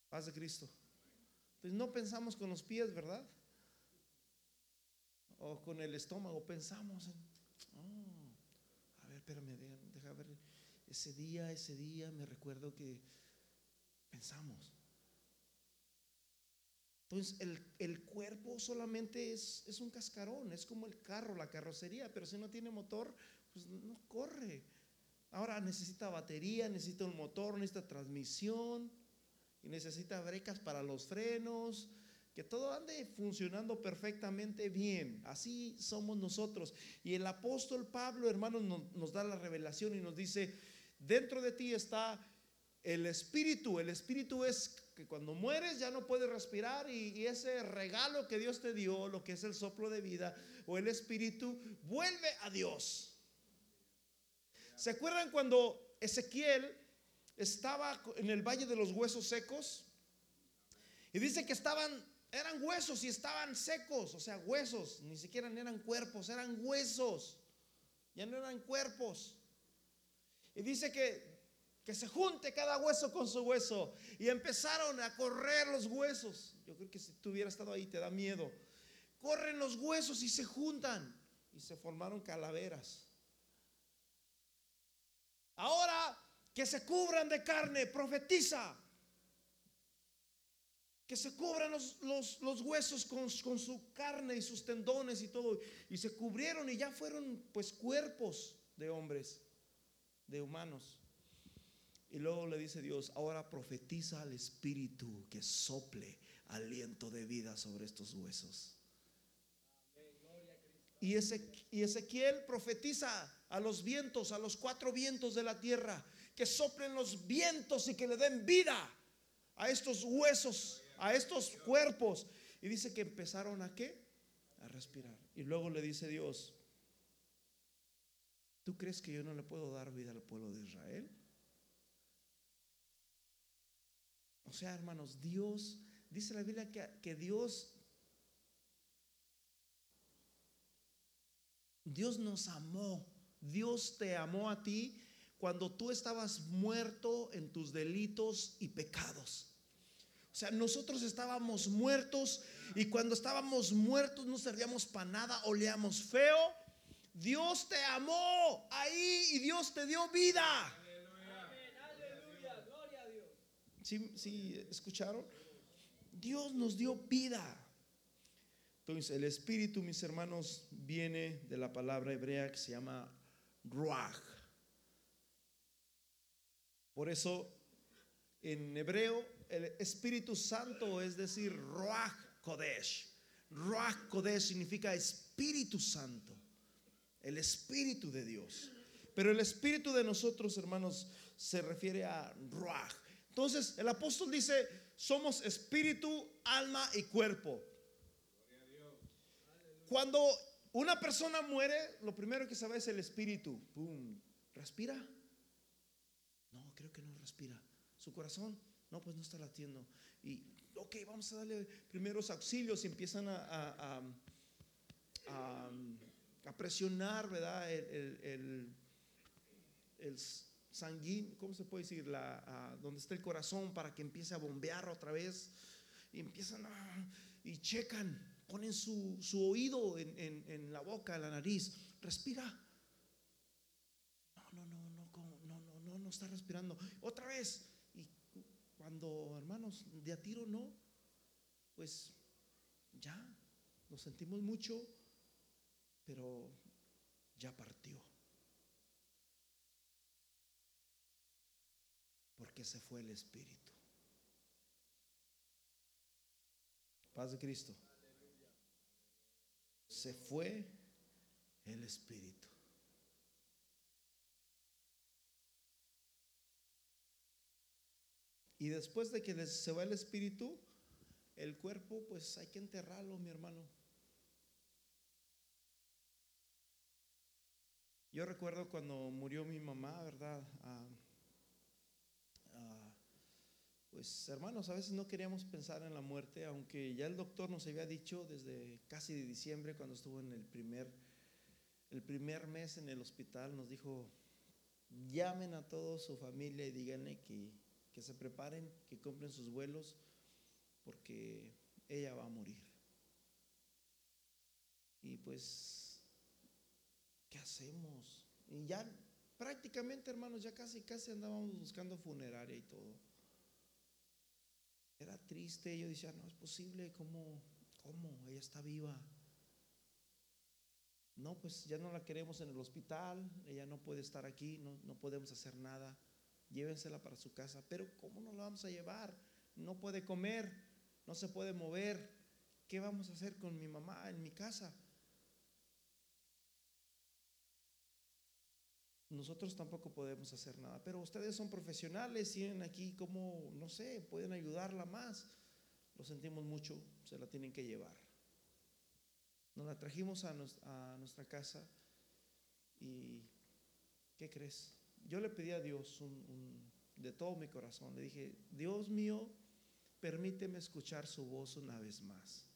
paz de Cristo. Pues no pensamos con los pies, ¿verdad? O con el estómago, pensamos en, oh, a ver, espérame, deja ver, ese día, ese día me recuerdo que pensamos. Entonces el, cuerpo solamente es, es, un cascarón, es como el carro, la carrocería, pero si no tiene motor, pues no corre. Ahora necesita batería, necesita un motor, necesita transmisión y necesita brecas para los frenos, que todo ande funcionando perfectamente bien. Así somos nosotros. Y el apóstol Pablo, hermanos, nos, da la revelación y nos dice, dentro de ti está el espíritu. El espíritu es que cuando mueres ya no puedes respirar y, y, ese regalo que Dios te dio, lo que es el soplo de vida o el espíritu, vuelve a Dios. ¿Se acuerdan cuando Ezequiel estaba en el valle de los huesos secos. Y dice que estaban, eran huesos y estaban secos, o sea, huesos, ni siquiera eran cuerpos, eran huesos, ya no eran cuerpos. Y dice que, que se junte cada hueso con su hueso. Y empezaron a correr los huesos. Yo creo que si tú hubieras estado ahí te da miedo. Corren los huesos y se juntan. Y se formaron calaveras. Ahora que se cubran de carne, profetiza. Que se cubran los, huesos con, con, su carne y sus tendones y todo. Y se cubrieron y ya fueron pues cuerpos de hombres, de humanos. Y luego le dice Dios, ahora profetiza al Espíritu que sople aliento de vida sobre estos huesos. Y, Ezequiel profetiza a los vientos, a los cuatro vientos de la tierra que soplen los vientos y que le den vida a estos huesos, a estos cuerpos. Y dice que empezaron a qué? A respirar. Y luego le dice Dios, ¿tú crees que yo no le puedo dar vida al pueblo de Israel? O sea, hermanos, Dios, dice la Biblia que, que Dios, Dios nos amó, Dios te amó a ti cuando tú estabas muerto en tus delitos y pecados. O sea, nosotros estábamos muertos y cuando estábamos muertos no servíamos para nada, olíamos feo. Dios te amó ahí y Dios te dio vida. Aleluya, gloria a Dios. ¿Sí, ¿Sí escucharon? Dios nos dio vida. Entonces, el espíritu, mis hermanos, viene de la palabra hebrea que se llama ruach. Por eso en hebreo el Espíritu Santo es decir, Ruach Kodesh. Ruach Kodesh significa Espíritu Santo, el Espíritu de Dios. Pero el Espíritu de nosotros, hermanos, se refiere a Ruach. Entonces el apóstol dice, somos espíritu, alma y cuerpo. Cuando una persona muere, lo primero que se ve es el espíritu. ¡Pum! Respira creo que no respira. Su corazón, no, pues no está latiendo. Y, ok, vamos a darle primeros auxilios y empiezan a, a, presionar, ¿verdad? El, el, el, sanguíneo, ¿cómo se puede decir? La, donde está el corazón para que empiece a bombear otra vez. Y empiezan a, y checan, ponen su, su oído en, en, la boca, en la nariz. Respira no está respirando. Otra vez. Y cuando, hermanos, de a tiro no, pues ya, nos sentimos mucho, pero ya partió. que se fue el Espíritu. Paz de Cristo. Se fue el Espíritu. Y después de que se va el espíritu, el cuerpo, pues hay que enterrarlo, mi hermano. Yo recuerdo cuando murió mi mamá, ¿verdad? Ah, pues hermanos, a veces no queríamos pensar en la muerte, aunque ya el doctor nos había dicho desde casi de diciembre, cuando estuvo en el primer, el primer mes en el hospital, nos dijo, llamen a toda su familia y díganle que, que se preparen, que compren sus vuelos, porque ella va a morir. Y pues, ¿qué hacemos? Y ya prácticamente, hermanos, ya casi, casi andábamos buscando funeraria y todo. Era triste, yo decía, no es posible, ¿cómo? ¿Cómo? Ella está viva. No, pues ya no la queremos en el hospital, ella no puede estar aquí, no, no podemos hacer nada. Llévensela para su casa. Pero ¿cómo nos la vamos a llevar? No puede comer, no se puede mover. ¿Qué vamos a hacer con mi mamá en mi casa? Nosotros tampoco podemos hacer nada, pero ustedes son profesionales, tienen aquí como, no sé, pueden ayudarla más. Lo sentimos mucho, se la tienen que llevar. Nos la trajimos a, nuestra casa y, ¿qué crees? Yo le pedí a Dios un- un- de todo mi corazón, le dije, Dios mío, permíteme escuchar su voz una vez más.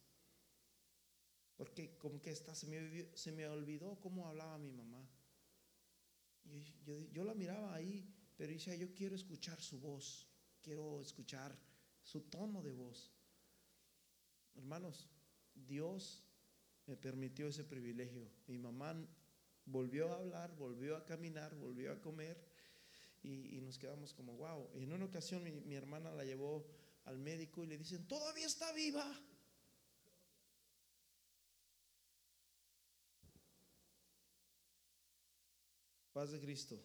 Porque como que hasta se me, se me olvidó cómo hablaba mi mamá. Y yo, la miraba ahí, pero decía, yo quiero escuchar su voz, quiero escuchar su tono de voz. Hermanos, Dios me permitió ese privilegio. Mi mamá volvió a hablar, volvió a caminar, volvió a comer y, y nos quedamos como, wow. En una ocasión mi hermana la llevó al médico y le dicen, todavía está viva. Paz de Cristo.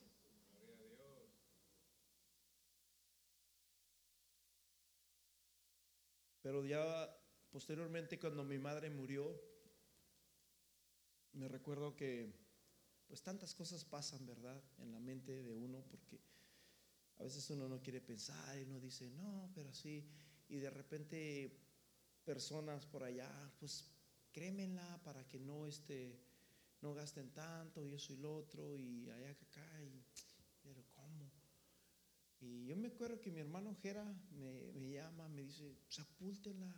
Pero ya posteriormente cuando mi madre murió, me recuerdo que pues tantas cosas pasan, ¿verdad? En la mente de uno porque a veces uno no quiere pensar y uno dice, no, pero sí, y de repente personas por allá, pues crémenla para que no este no gasten tanto y eso y lo otro y allá que acá y pero cómo y yo me acuerdo que mi hermano Jera me, me llama me dice sepúltenla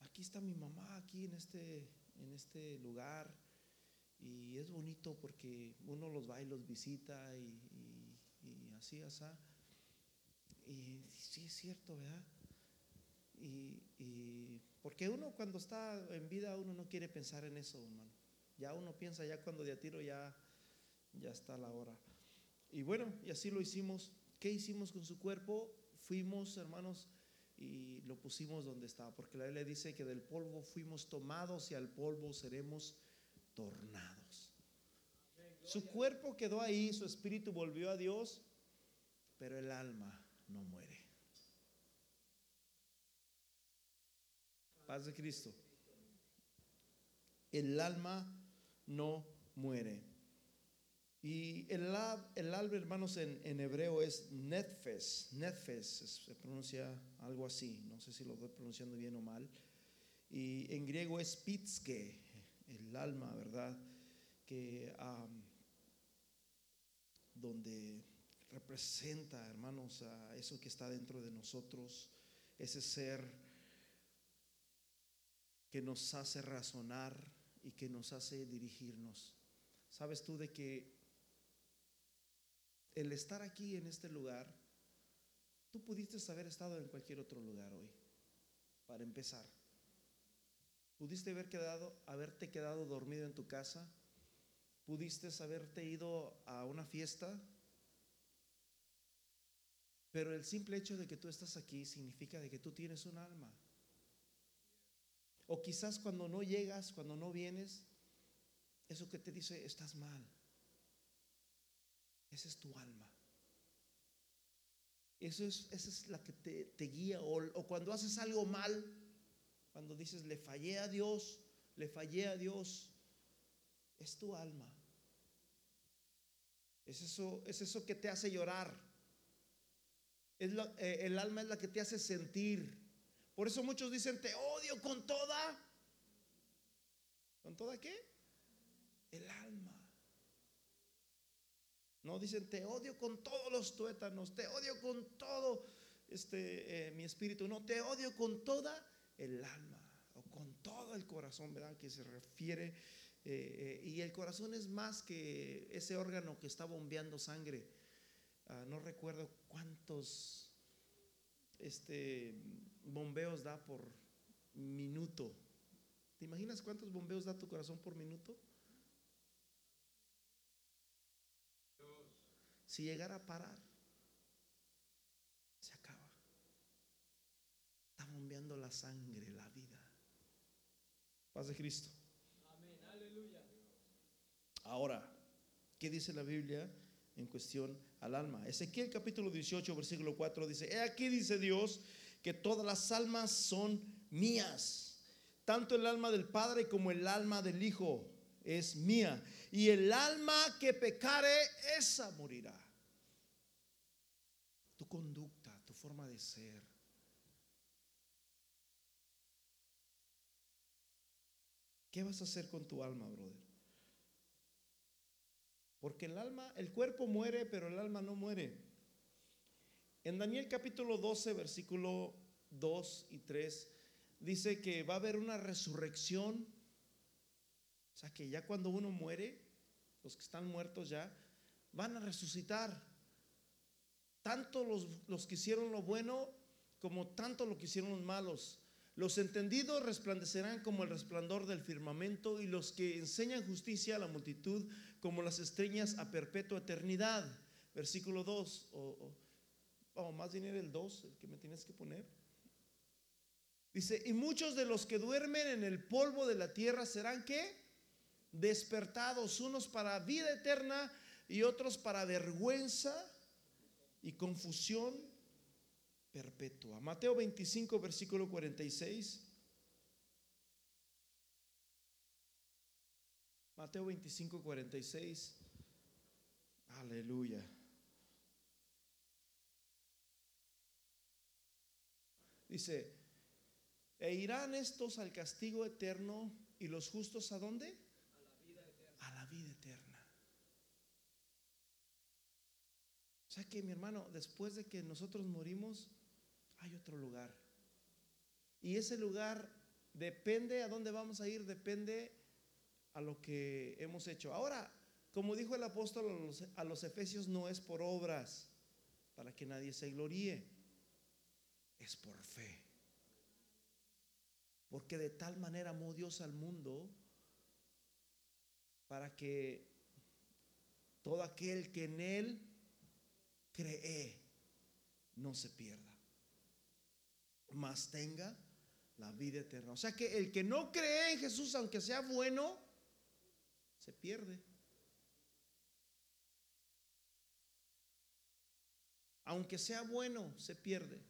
aquí está mi mamá aquí en este en este lugar y es bonito porque uno los va y los visita y así así y sí es cierto verdad y, y porque uno cuando está en vida uno no quiere pensar en eso hermano ya uno piensa ya cuando de tiro ya ya está la hora. Y bueno y así lo hicimos. Qué hicimos con su cuerpo fuimos hermanos y lo pusimos donde estaba porque la Biblia dice que del polvo fuimos tomados y al polvo seremos tornados. Su cuerpo quedó ahí su espíritu volvió a Dios pero el alma no muere. Paz de Cristo. El alma no muere. Y el, el alma, hermanos, en, en hebreo es netfes. Netfes es- se pronuncia algo así. No sé si lo estoy pronunciando bien o mal. Y en griego es pitske, el alma, ¿verdad? Que donde representa, hermanos, a eso que está dentro de nosotros, ese ser que nos hace razonar y que nos hace dirigirnos. ¿Sabes tú de que el estar aquí en este lugar, tú pudiste haber estado en cualquier otro lugar hoy, para empezar? Pudiste haber quedado, haberte quedado dormido en tu casa, pudiste haberte ido a una fiesta, pero el simple hecho de que tú estás aquí significa de que tú tienes un alma. O quizás cuando no llegas, cuando no vienes, eso que te dice, estás mal. Esa es tu alma. Eso es, esa es la que te, te guía. O, o cuando haces algo mal, cuando dices, le fallé a Dios, le fallé a Dios, es tu alma. Es eso, es eso que te hace llorar. Es la- eh, el alma es la que te hace sentir. Por eso muchos dicen, te odio con toda. ¿Con toda qué? El alma. No dicen, te odio con todos los tuétanos, te odio con todo este, eh, mi espíritu. No, te odio con toda el alma o con todo el corazón, ¿verdad? Que se refiere. eh, eh, y el corazón es más que ese órgano que está bombeando sangre. Ah, no recuerdo cuántos este, bombeos da por minuto. ¿Te imaginas cuántos bombeos da tu corazón por minuto? Si llegara a parar, se acaba. Está bombeando la sangre, la vida. Paz de Cristo. Amén. Aleluya. Ahora, ¿qué dice la Biblia en cuestión al alma? Ezequiel capítulo 18, versículo 4 dice, He aquí dice Dios que todas las almas son mías, tanto el alma del Padre como el alma del Hijo es mía, y el alma que pecare, esa morirá. Tu conducta, tu forma de ser. ¿Qué vas a hacer con tu alma, brother? Porque el alma, el cuerpo muere, pero el alma no muere. En Daniel capítulo 12, versículo 2 y 3, dice que va a haber una resurrección. O sea que ya cuando uno muere, los que están muertos ya, van a resucitar. Tanto los, los que hicieron lo bueno como tanto lo que hicieron los malos. Los entendidos resplandecerán como el resplandor del firmamento y los que enseñan justicia a la multitud como las estrellas a perpetua eternidad. Versículo 2, o, o más bien era el 2, el que me tienes que poner. Dice, y muchos de los que duermen en el polvo de la tierra serán qué? Despertados, unos para vida eterna y otros para vergüenza y confusión perpetua. Mateo 25, versículo 46. Mateo 25, 46. Aleluya. Dice, e irán estos al castigo eterno y los justos a dónde? A la vida eterna. A la vida eterna. O sea que mi hermano, después de que nosotros morimos, hay otro lugar. Y ese lugar depende a dónde vamos a ir, depende a lo que hemos hecho. Ahora, como dijo el apóstol a los, a los efesios, no es por obras, para que nadie se gloríe, es por fe. Porque de tal manera amó Dios al mundo para que todo aquel que en Él cree no se pierda, mas tenga la vida eterna. O sea que el que no cree en Jesús, aunque sea bueno, se pierde. Aunque sea bueno, se pierde.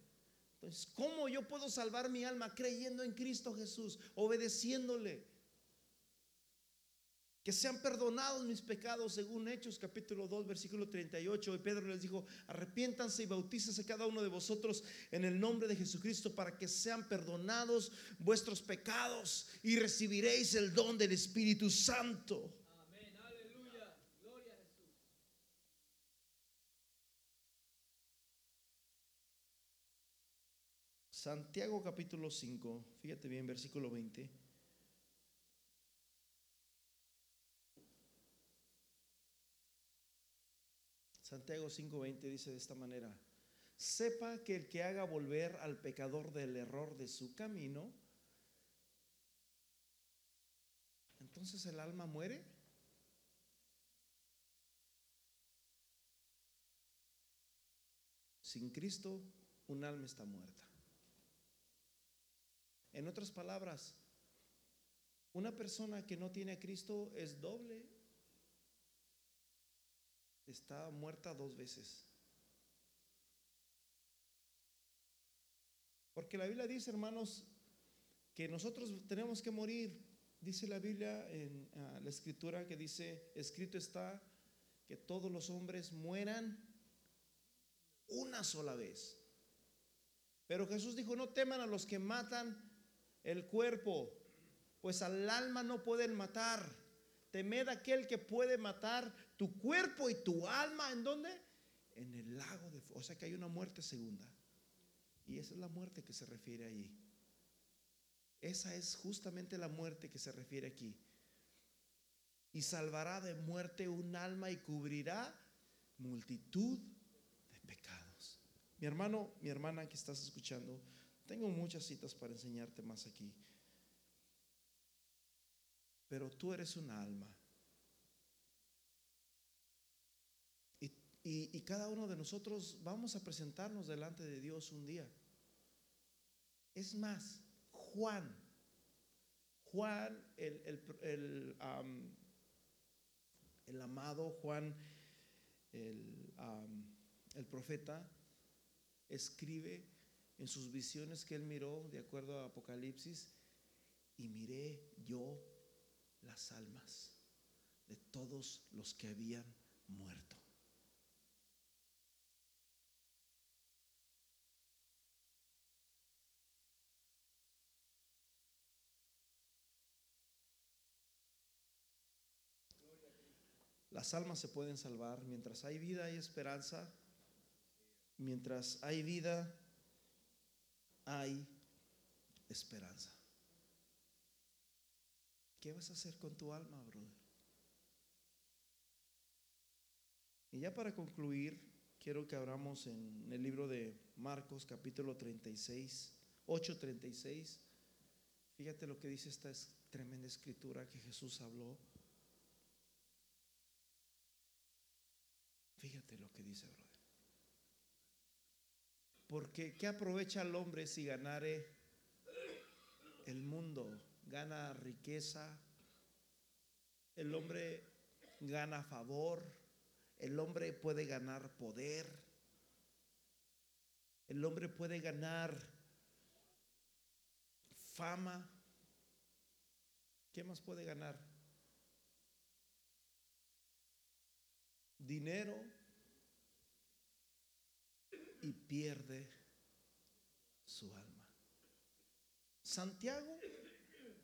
Entonces, ¿cómo yo puedo salvar mi alma creyendo en Cristo Jesús, obedeciéndole? Que sean perdonados mis pecados, según Hechos capítulo 2, versículo 38. Y Pedro les dijo, arrepiéntanse y bautícese cada uno de vosotros en el nombre de Jesucristo para que sean perdonados vuestros pecados y recibiréis el don del Espíritu Santo. Amén. Aleluya. Gloria a Jesús. Santiago capítulo 5, fíjate bien, versículo 20. Santiago 5:20 dice de esta manera, sepa que el que haga volver al pecador del error de su camino, entonces el alma muere. Sin Cristo, un alma está muerta. En otras palabras, una persona que no tiene a Cristo es doble. Está muerta dos veces. Porque la Biblia dice, hermanos, que nosotros tenemos que morir. Dice la Biblia en ah, la escritura que dice, escrito está que todos los hombres mueran una sola vez. Pero Jesús dijo, no teman a los que matan el cuerpo, pues al alma no pueden matar. Temed aquel que puede matar tu cuerpo y tu alma. ¿En dónde? En el lago de fuego. O sea que hay una muerte segunda. Y esa es la muerte que se refiere allí. Esa es justamente la muerte que se refiere aquí. Y salvará de muerte un alma y cubrirá multitud de pecados. Mi hermano, mi hermana que estás escuchando, tengo muchas citas para enseñarte más aquí. Pero tú eres una alma. Y, y- cada uno de nosotros vamos a presentarnos delante de Dios un día. Es más, Juan, Juan, el, el- el, am, el amado Juan, el, el profeta, escribe en sus visiones que él miró, de acuerdo a Apocalipsis, y miré yo las almas de todos los que habían muerto. Las almas se pueden salvar. Mientras hay vida hay esperanza. Mientras hay vida hay esperanza. ¿Qué vas a hacer con tu alma, brother? Y ya para concluir, quiero que abramos en el libro de Marcos capítulo 36, 8:36. Fíjate lo que dice esta es- tremenda escritura que Jesús habló. Fíjate lo que dice, brother. Porque ¿qué aprovecha el hombre si ganare el mundo? Gana riqueza, el hombre gana favor, el hombre puede ganar poder, el hombre puede ganar fama. ¿Qué más puede ganar? Dinero y pierde su alma. Santiago,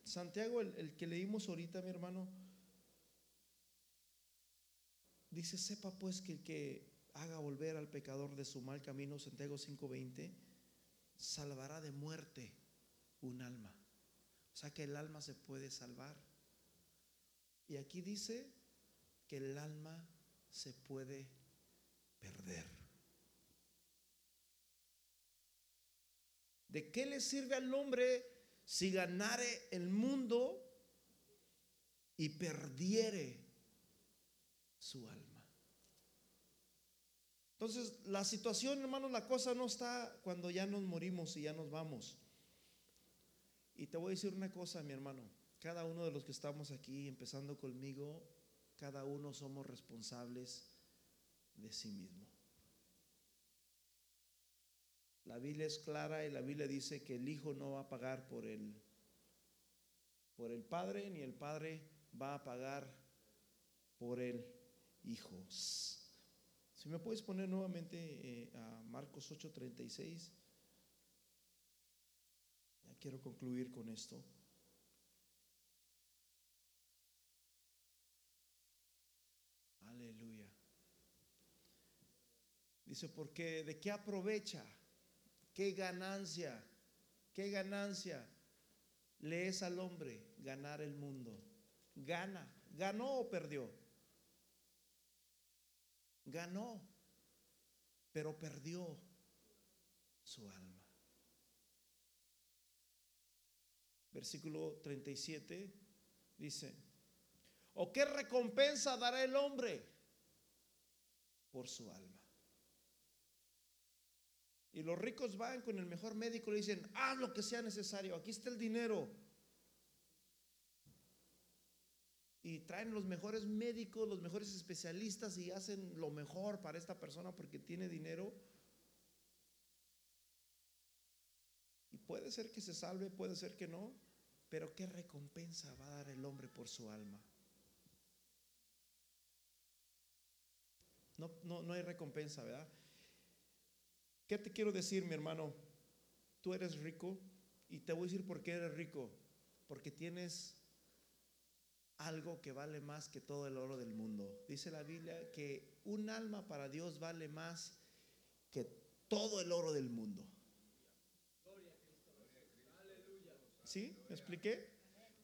Santiago, el, el que leímos ahorita, mi hermano, dice, sepa pues que el que haga volver al pecador de su mal camino, Santiago 5:20, salvará de muerte un alma. O sea que el alma se puede salvar. Y aquí dice que el alma se puede perder. ¿De qué le sirve al hombre si ganare el mundo y perdiere su alma? Entonces, la situación, hermanos, la cosa no está cuando ya nos morimos y ya nos vamos. Y te voy a decir una cosa, mi hermano. Cada uno de los que estamos aquí, empezando conmigo, cada uno somos responsables de sí mismo. La Biblia es clara y la Biblia dice que el hijo no va a pagar por el por el padre ni el padre va a pagar por el hijo. Si me puedes poner nuevamente eh, a Marcos 8:36. Ya quiero concluir con esto. Aleluya. Dice, porque de qué aprovecha, qué ganancia, qué ganancia le es al hombre ganar el mundo. Gana, ganó o perdió. Ganó, pero perdió su alma. Versículo 37 dice, ¿o qué recompensa dará el hombre por su alma? Y los ricos van con el mejor médico y le dicen, haz lo que sea necesario, aquí está el dinero. Y traen los mejores médicos, los mejores especialistas y hacen lo mejor para esta persona porque tiene dinero. Y puede ser que se salve, puede ser que no, pero ¿qué recompensa va a dar el hombre por su alma? No, no, no hay recompensa, ¿verdad? ¿Qué te quiero decir, mi hermano? tú eres rico y te voy a decir por qué eres rico. Porque tienes algo que vale más que todo el oro del mundo. Dice la Biblia que un alma para Dios vale más que todo el oro del mundo. ¿Sí? ¿Me expliqué?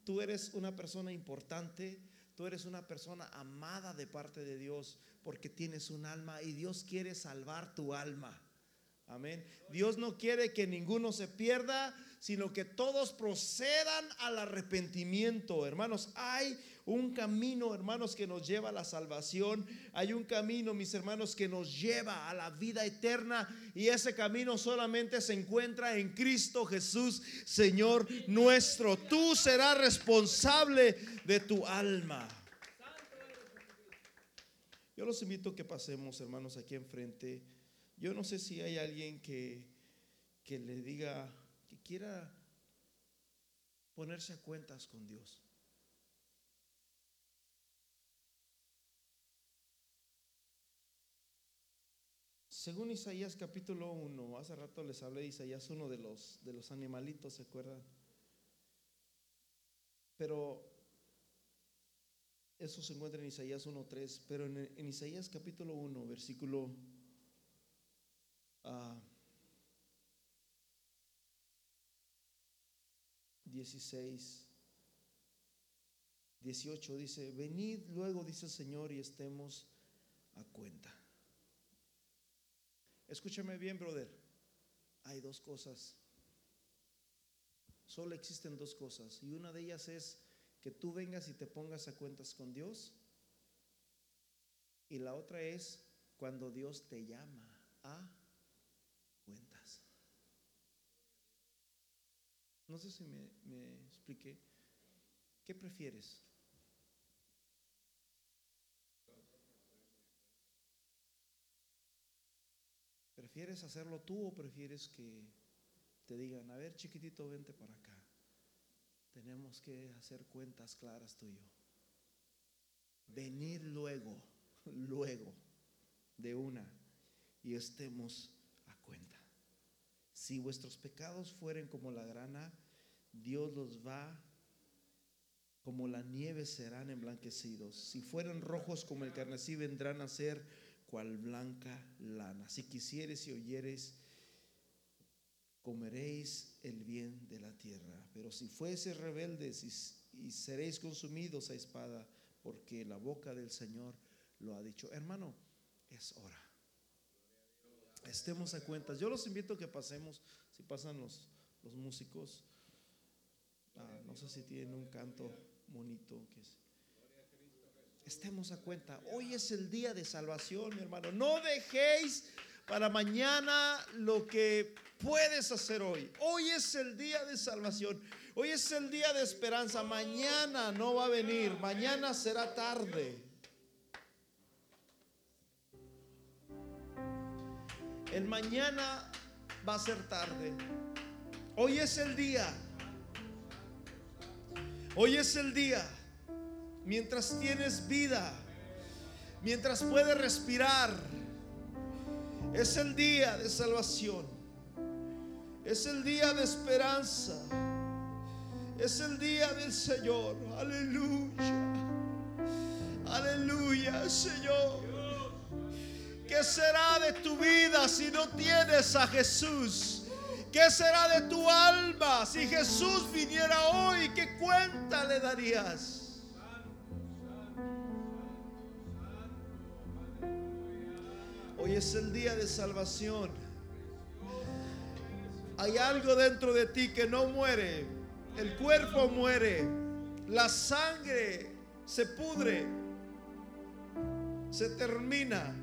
Tú eres una persona importante, tú eres una persona amada de parte de Dios porque tienes un alma y Dios quiere salvar tu alma. Amén. Dios no quiere que ninguno se pierda, sino que todos procedan al arrepentimiento. Hermanos, hay un camino, hermanos, que nos lleva a la salvación. Hay un camino, mis hermanos, que nos lleva a la vida eterna. Y ese camino solamente se encuentra en Cristo Jesús, Señor nuestro. Tú serás responsable de tu alma. Yo los invito a que pasemos, hermanos, aquí enfrente. Yo no sé si hay alguien que, que le diga, que quiera ponerse a cuentas con Dios. Según Isaías capítulo 1, hace rato les hablé de Isaías, uno de los, de los animalitos, ¿se acuerdan? Pero eso se encuentra en Isaías 1.3, pero en, en, Isaías capítulo 1, versículo uh, 16, 18 dice, venid luego, dice el Señor, y estemos a cuenta. Escúchame bien, brother. Hay dos cosas. Solo existen dos cosas. Y una de ellas es que tú vengas y te pongas a cuentas con Dios. Y la otra es cuando Dios te llama a cuentas. No sé si me, expliqué. ¿Qué prefieres? ¿Prefieres hacerlo tú o prefieres que te digan, a ver chiquitito, vente para acá? Tenemos que hacer cuentas claras tú y yo. Venir luego, luego, de una, y estemos a cuenta. Si vuestros pecados fueren como la grana, Dios los va, como la nieve serán emblanquecidos. Si fueran rojos como el carnesí, vendrán a ser cual blanca lana. Si quisieres y oyeres, comeréis el bien de la tierra. Pero si fueseis rebeldes y, y, seréis consumidos a espada, porque la boca del Señor lo ha dicho. Hermano, es hora. Estemos a cuentas. Yo los invito a que pasemos, si pasan los, los músicos, ah, no sé si tienen un canto bonito estemos a cuenta. Hoy es el día de salvación, mi hermano. No dejéis para mañana lo que puedes hacer hoy. Hoy es el día de salvación. Hoy es el día de esperanza. Mañana no va a venir. Mañana será tarde. El mañana va a ser tarde. Hoy es el día. Hoy es el día mientras tienes vida, mientras puedes respirar. Es el día de salvación. Es el día de esperanza. Es el día del Señor. Aleluya. Aleluya, Señor. ¿Qué será de tu vida si no tienes a Jesús? ¿Qué será de tu alma si Jesús viniera hoy? ¿Qué cuenta le darías? Hoy es el día de salvación. Hay algo dentro de ti que no muere. El cuerpo muere. La sangre se pudre. Se termina.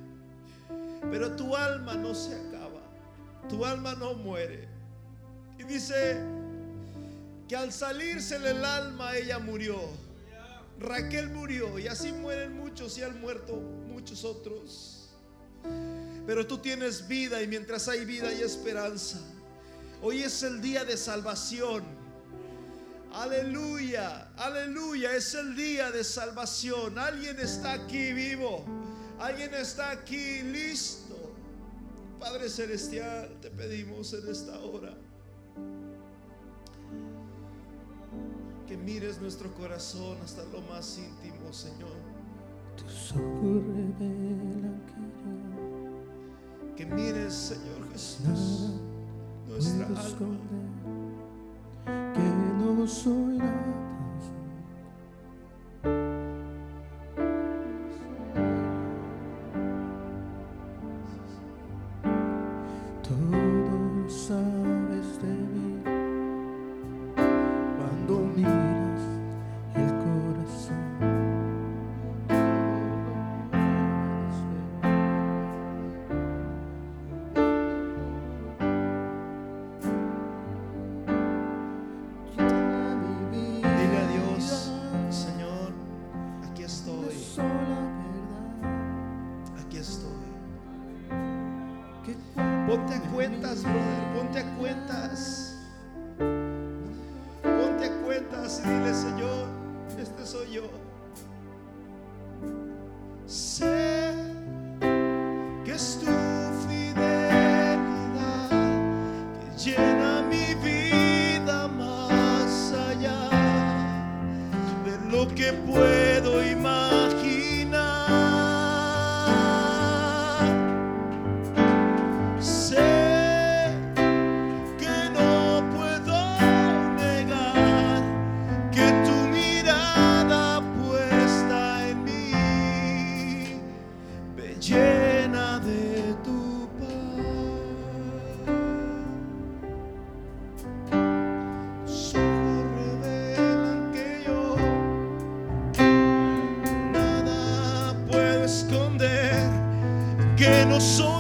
Pero tu alma no se acaba. Tu alma no muere. Dice que al salirse el alma ella murió. Raquel murió y así mueren muchos y han muerto muchos otros. Pero tú tienes vida y mientras hay vida hay esperanza. Hoy es el día de salvación. Aleluya, aleluya, es el día de salvación. Alguien está aquí vivo. Alguien está aquí listo. Padre Celestial, te pedimos en esta hora mires nuestro corazón hasta lo más íntimo, Señor. Tus ojos revelan que. Que mires, Señor Jesús, nuestra alma. Que no soy nada que no soy.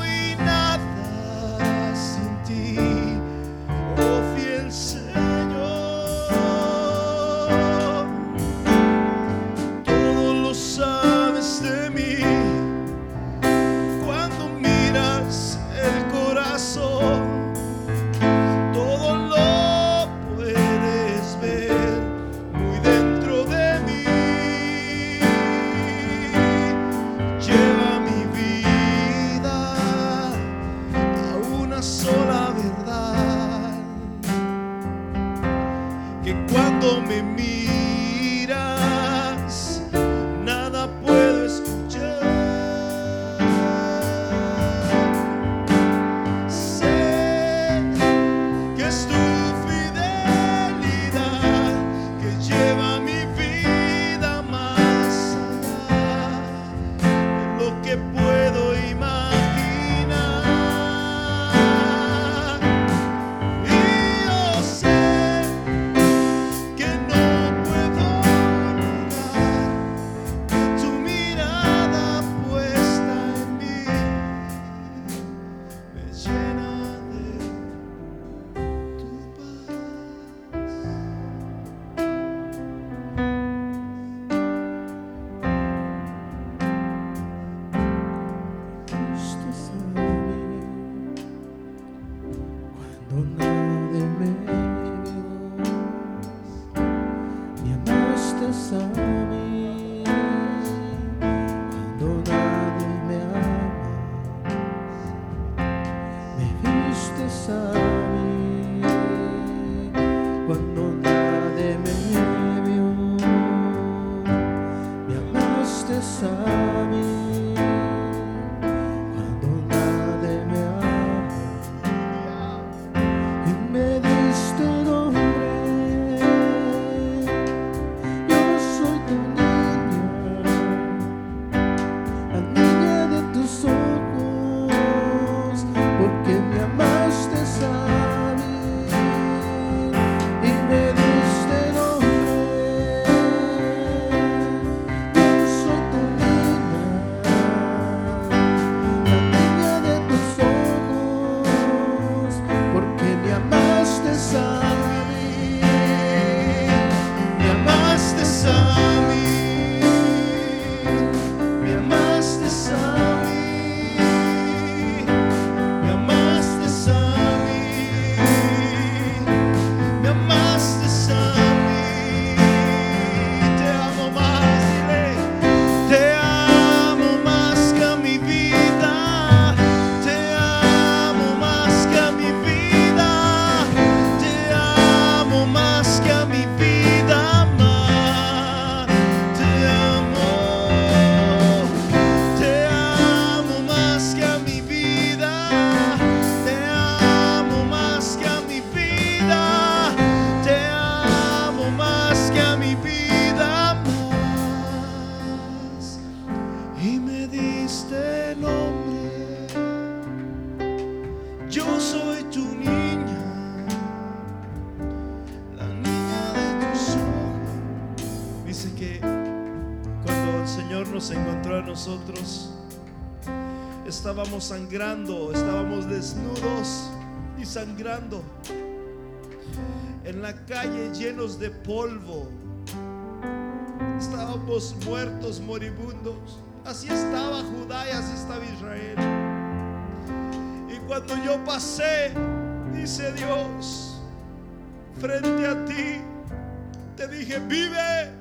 Sangrando, estábamos desnudos y sangrando en la calle llenos de polvo. Estábamos muertos, moribundos. Así estaba Judá y así estaba Israel. Y cuando yo pasé, dice Dios, frente a ti, te dije, vive.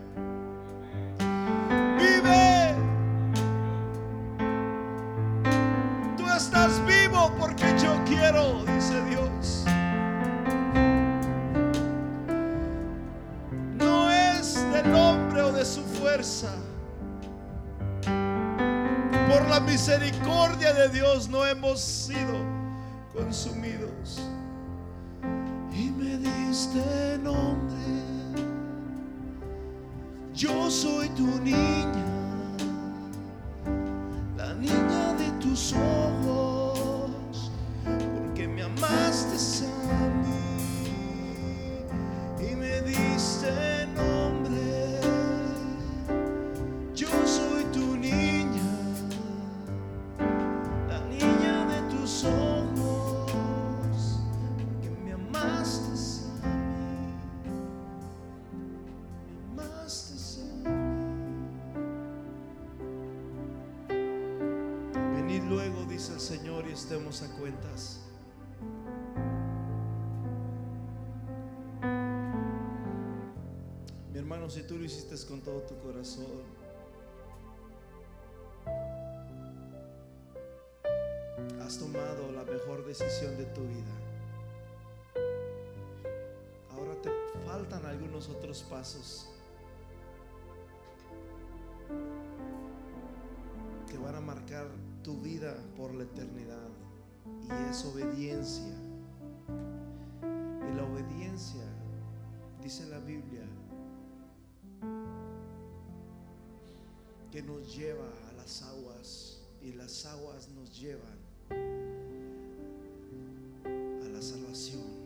De Dios no hemos sido consumidos. Y me diste nombre. Yo soy tu niña, si tú lo hiciste con todo tu corazón, has tomado la mejor decisión de tu vida. Ahora te faltan algunos otros pasos que van a marcar tu vida por la eternidad y es obediencia. Y la obediencia, dice la Biblia, que nos lleva a las aguas y las aguas nos llevan a la salvación.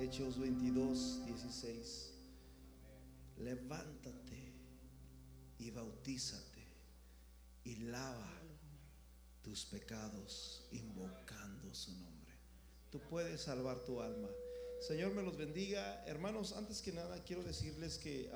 Hechos 22, 16. Levántate y bautízate y lava tus pecados invocando su nombre. Tú puedes salvar tu alma. Señor me los bendiga. Hermanos, antes que nada quiero decirles que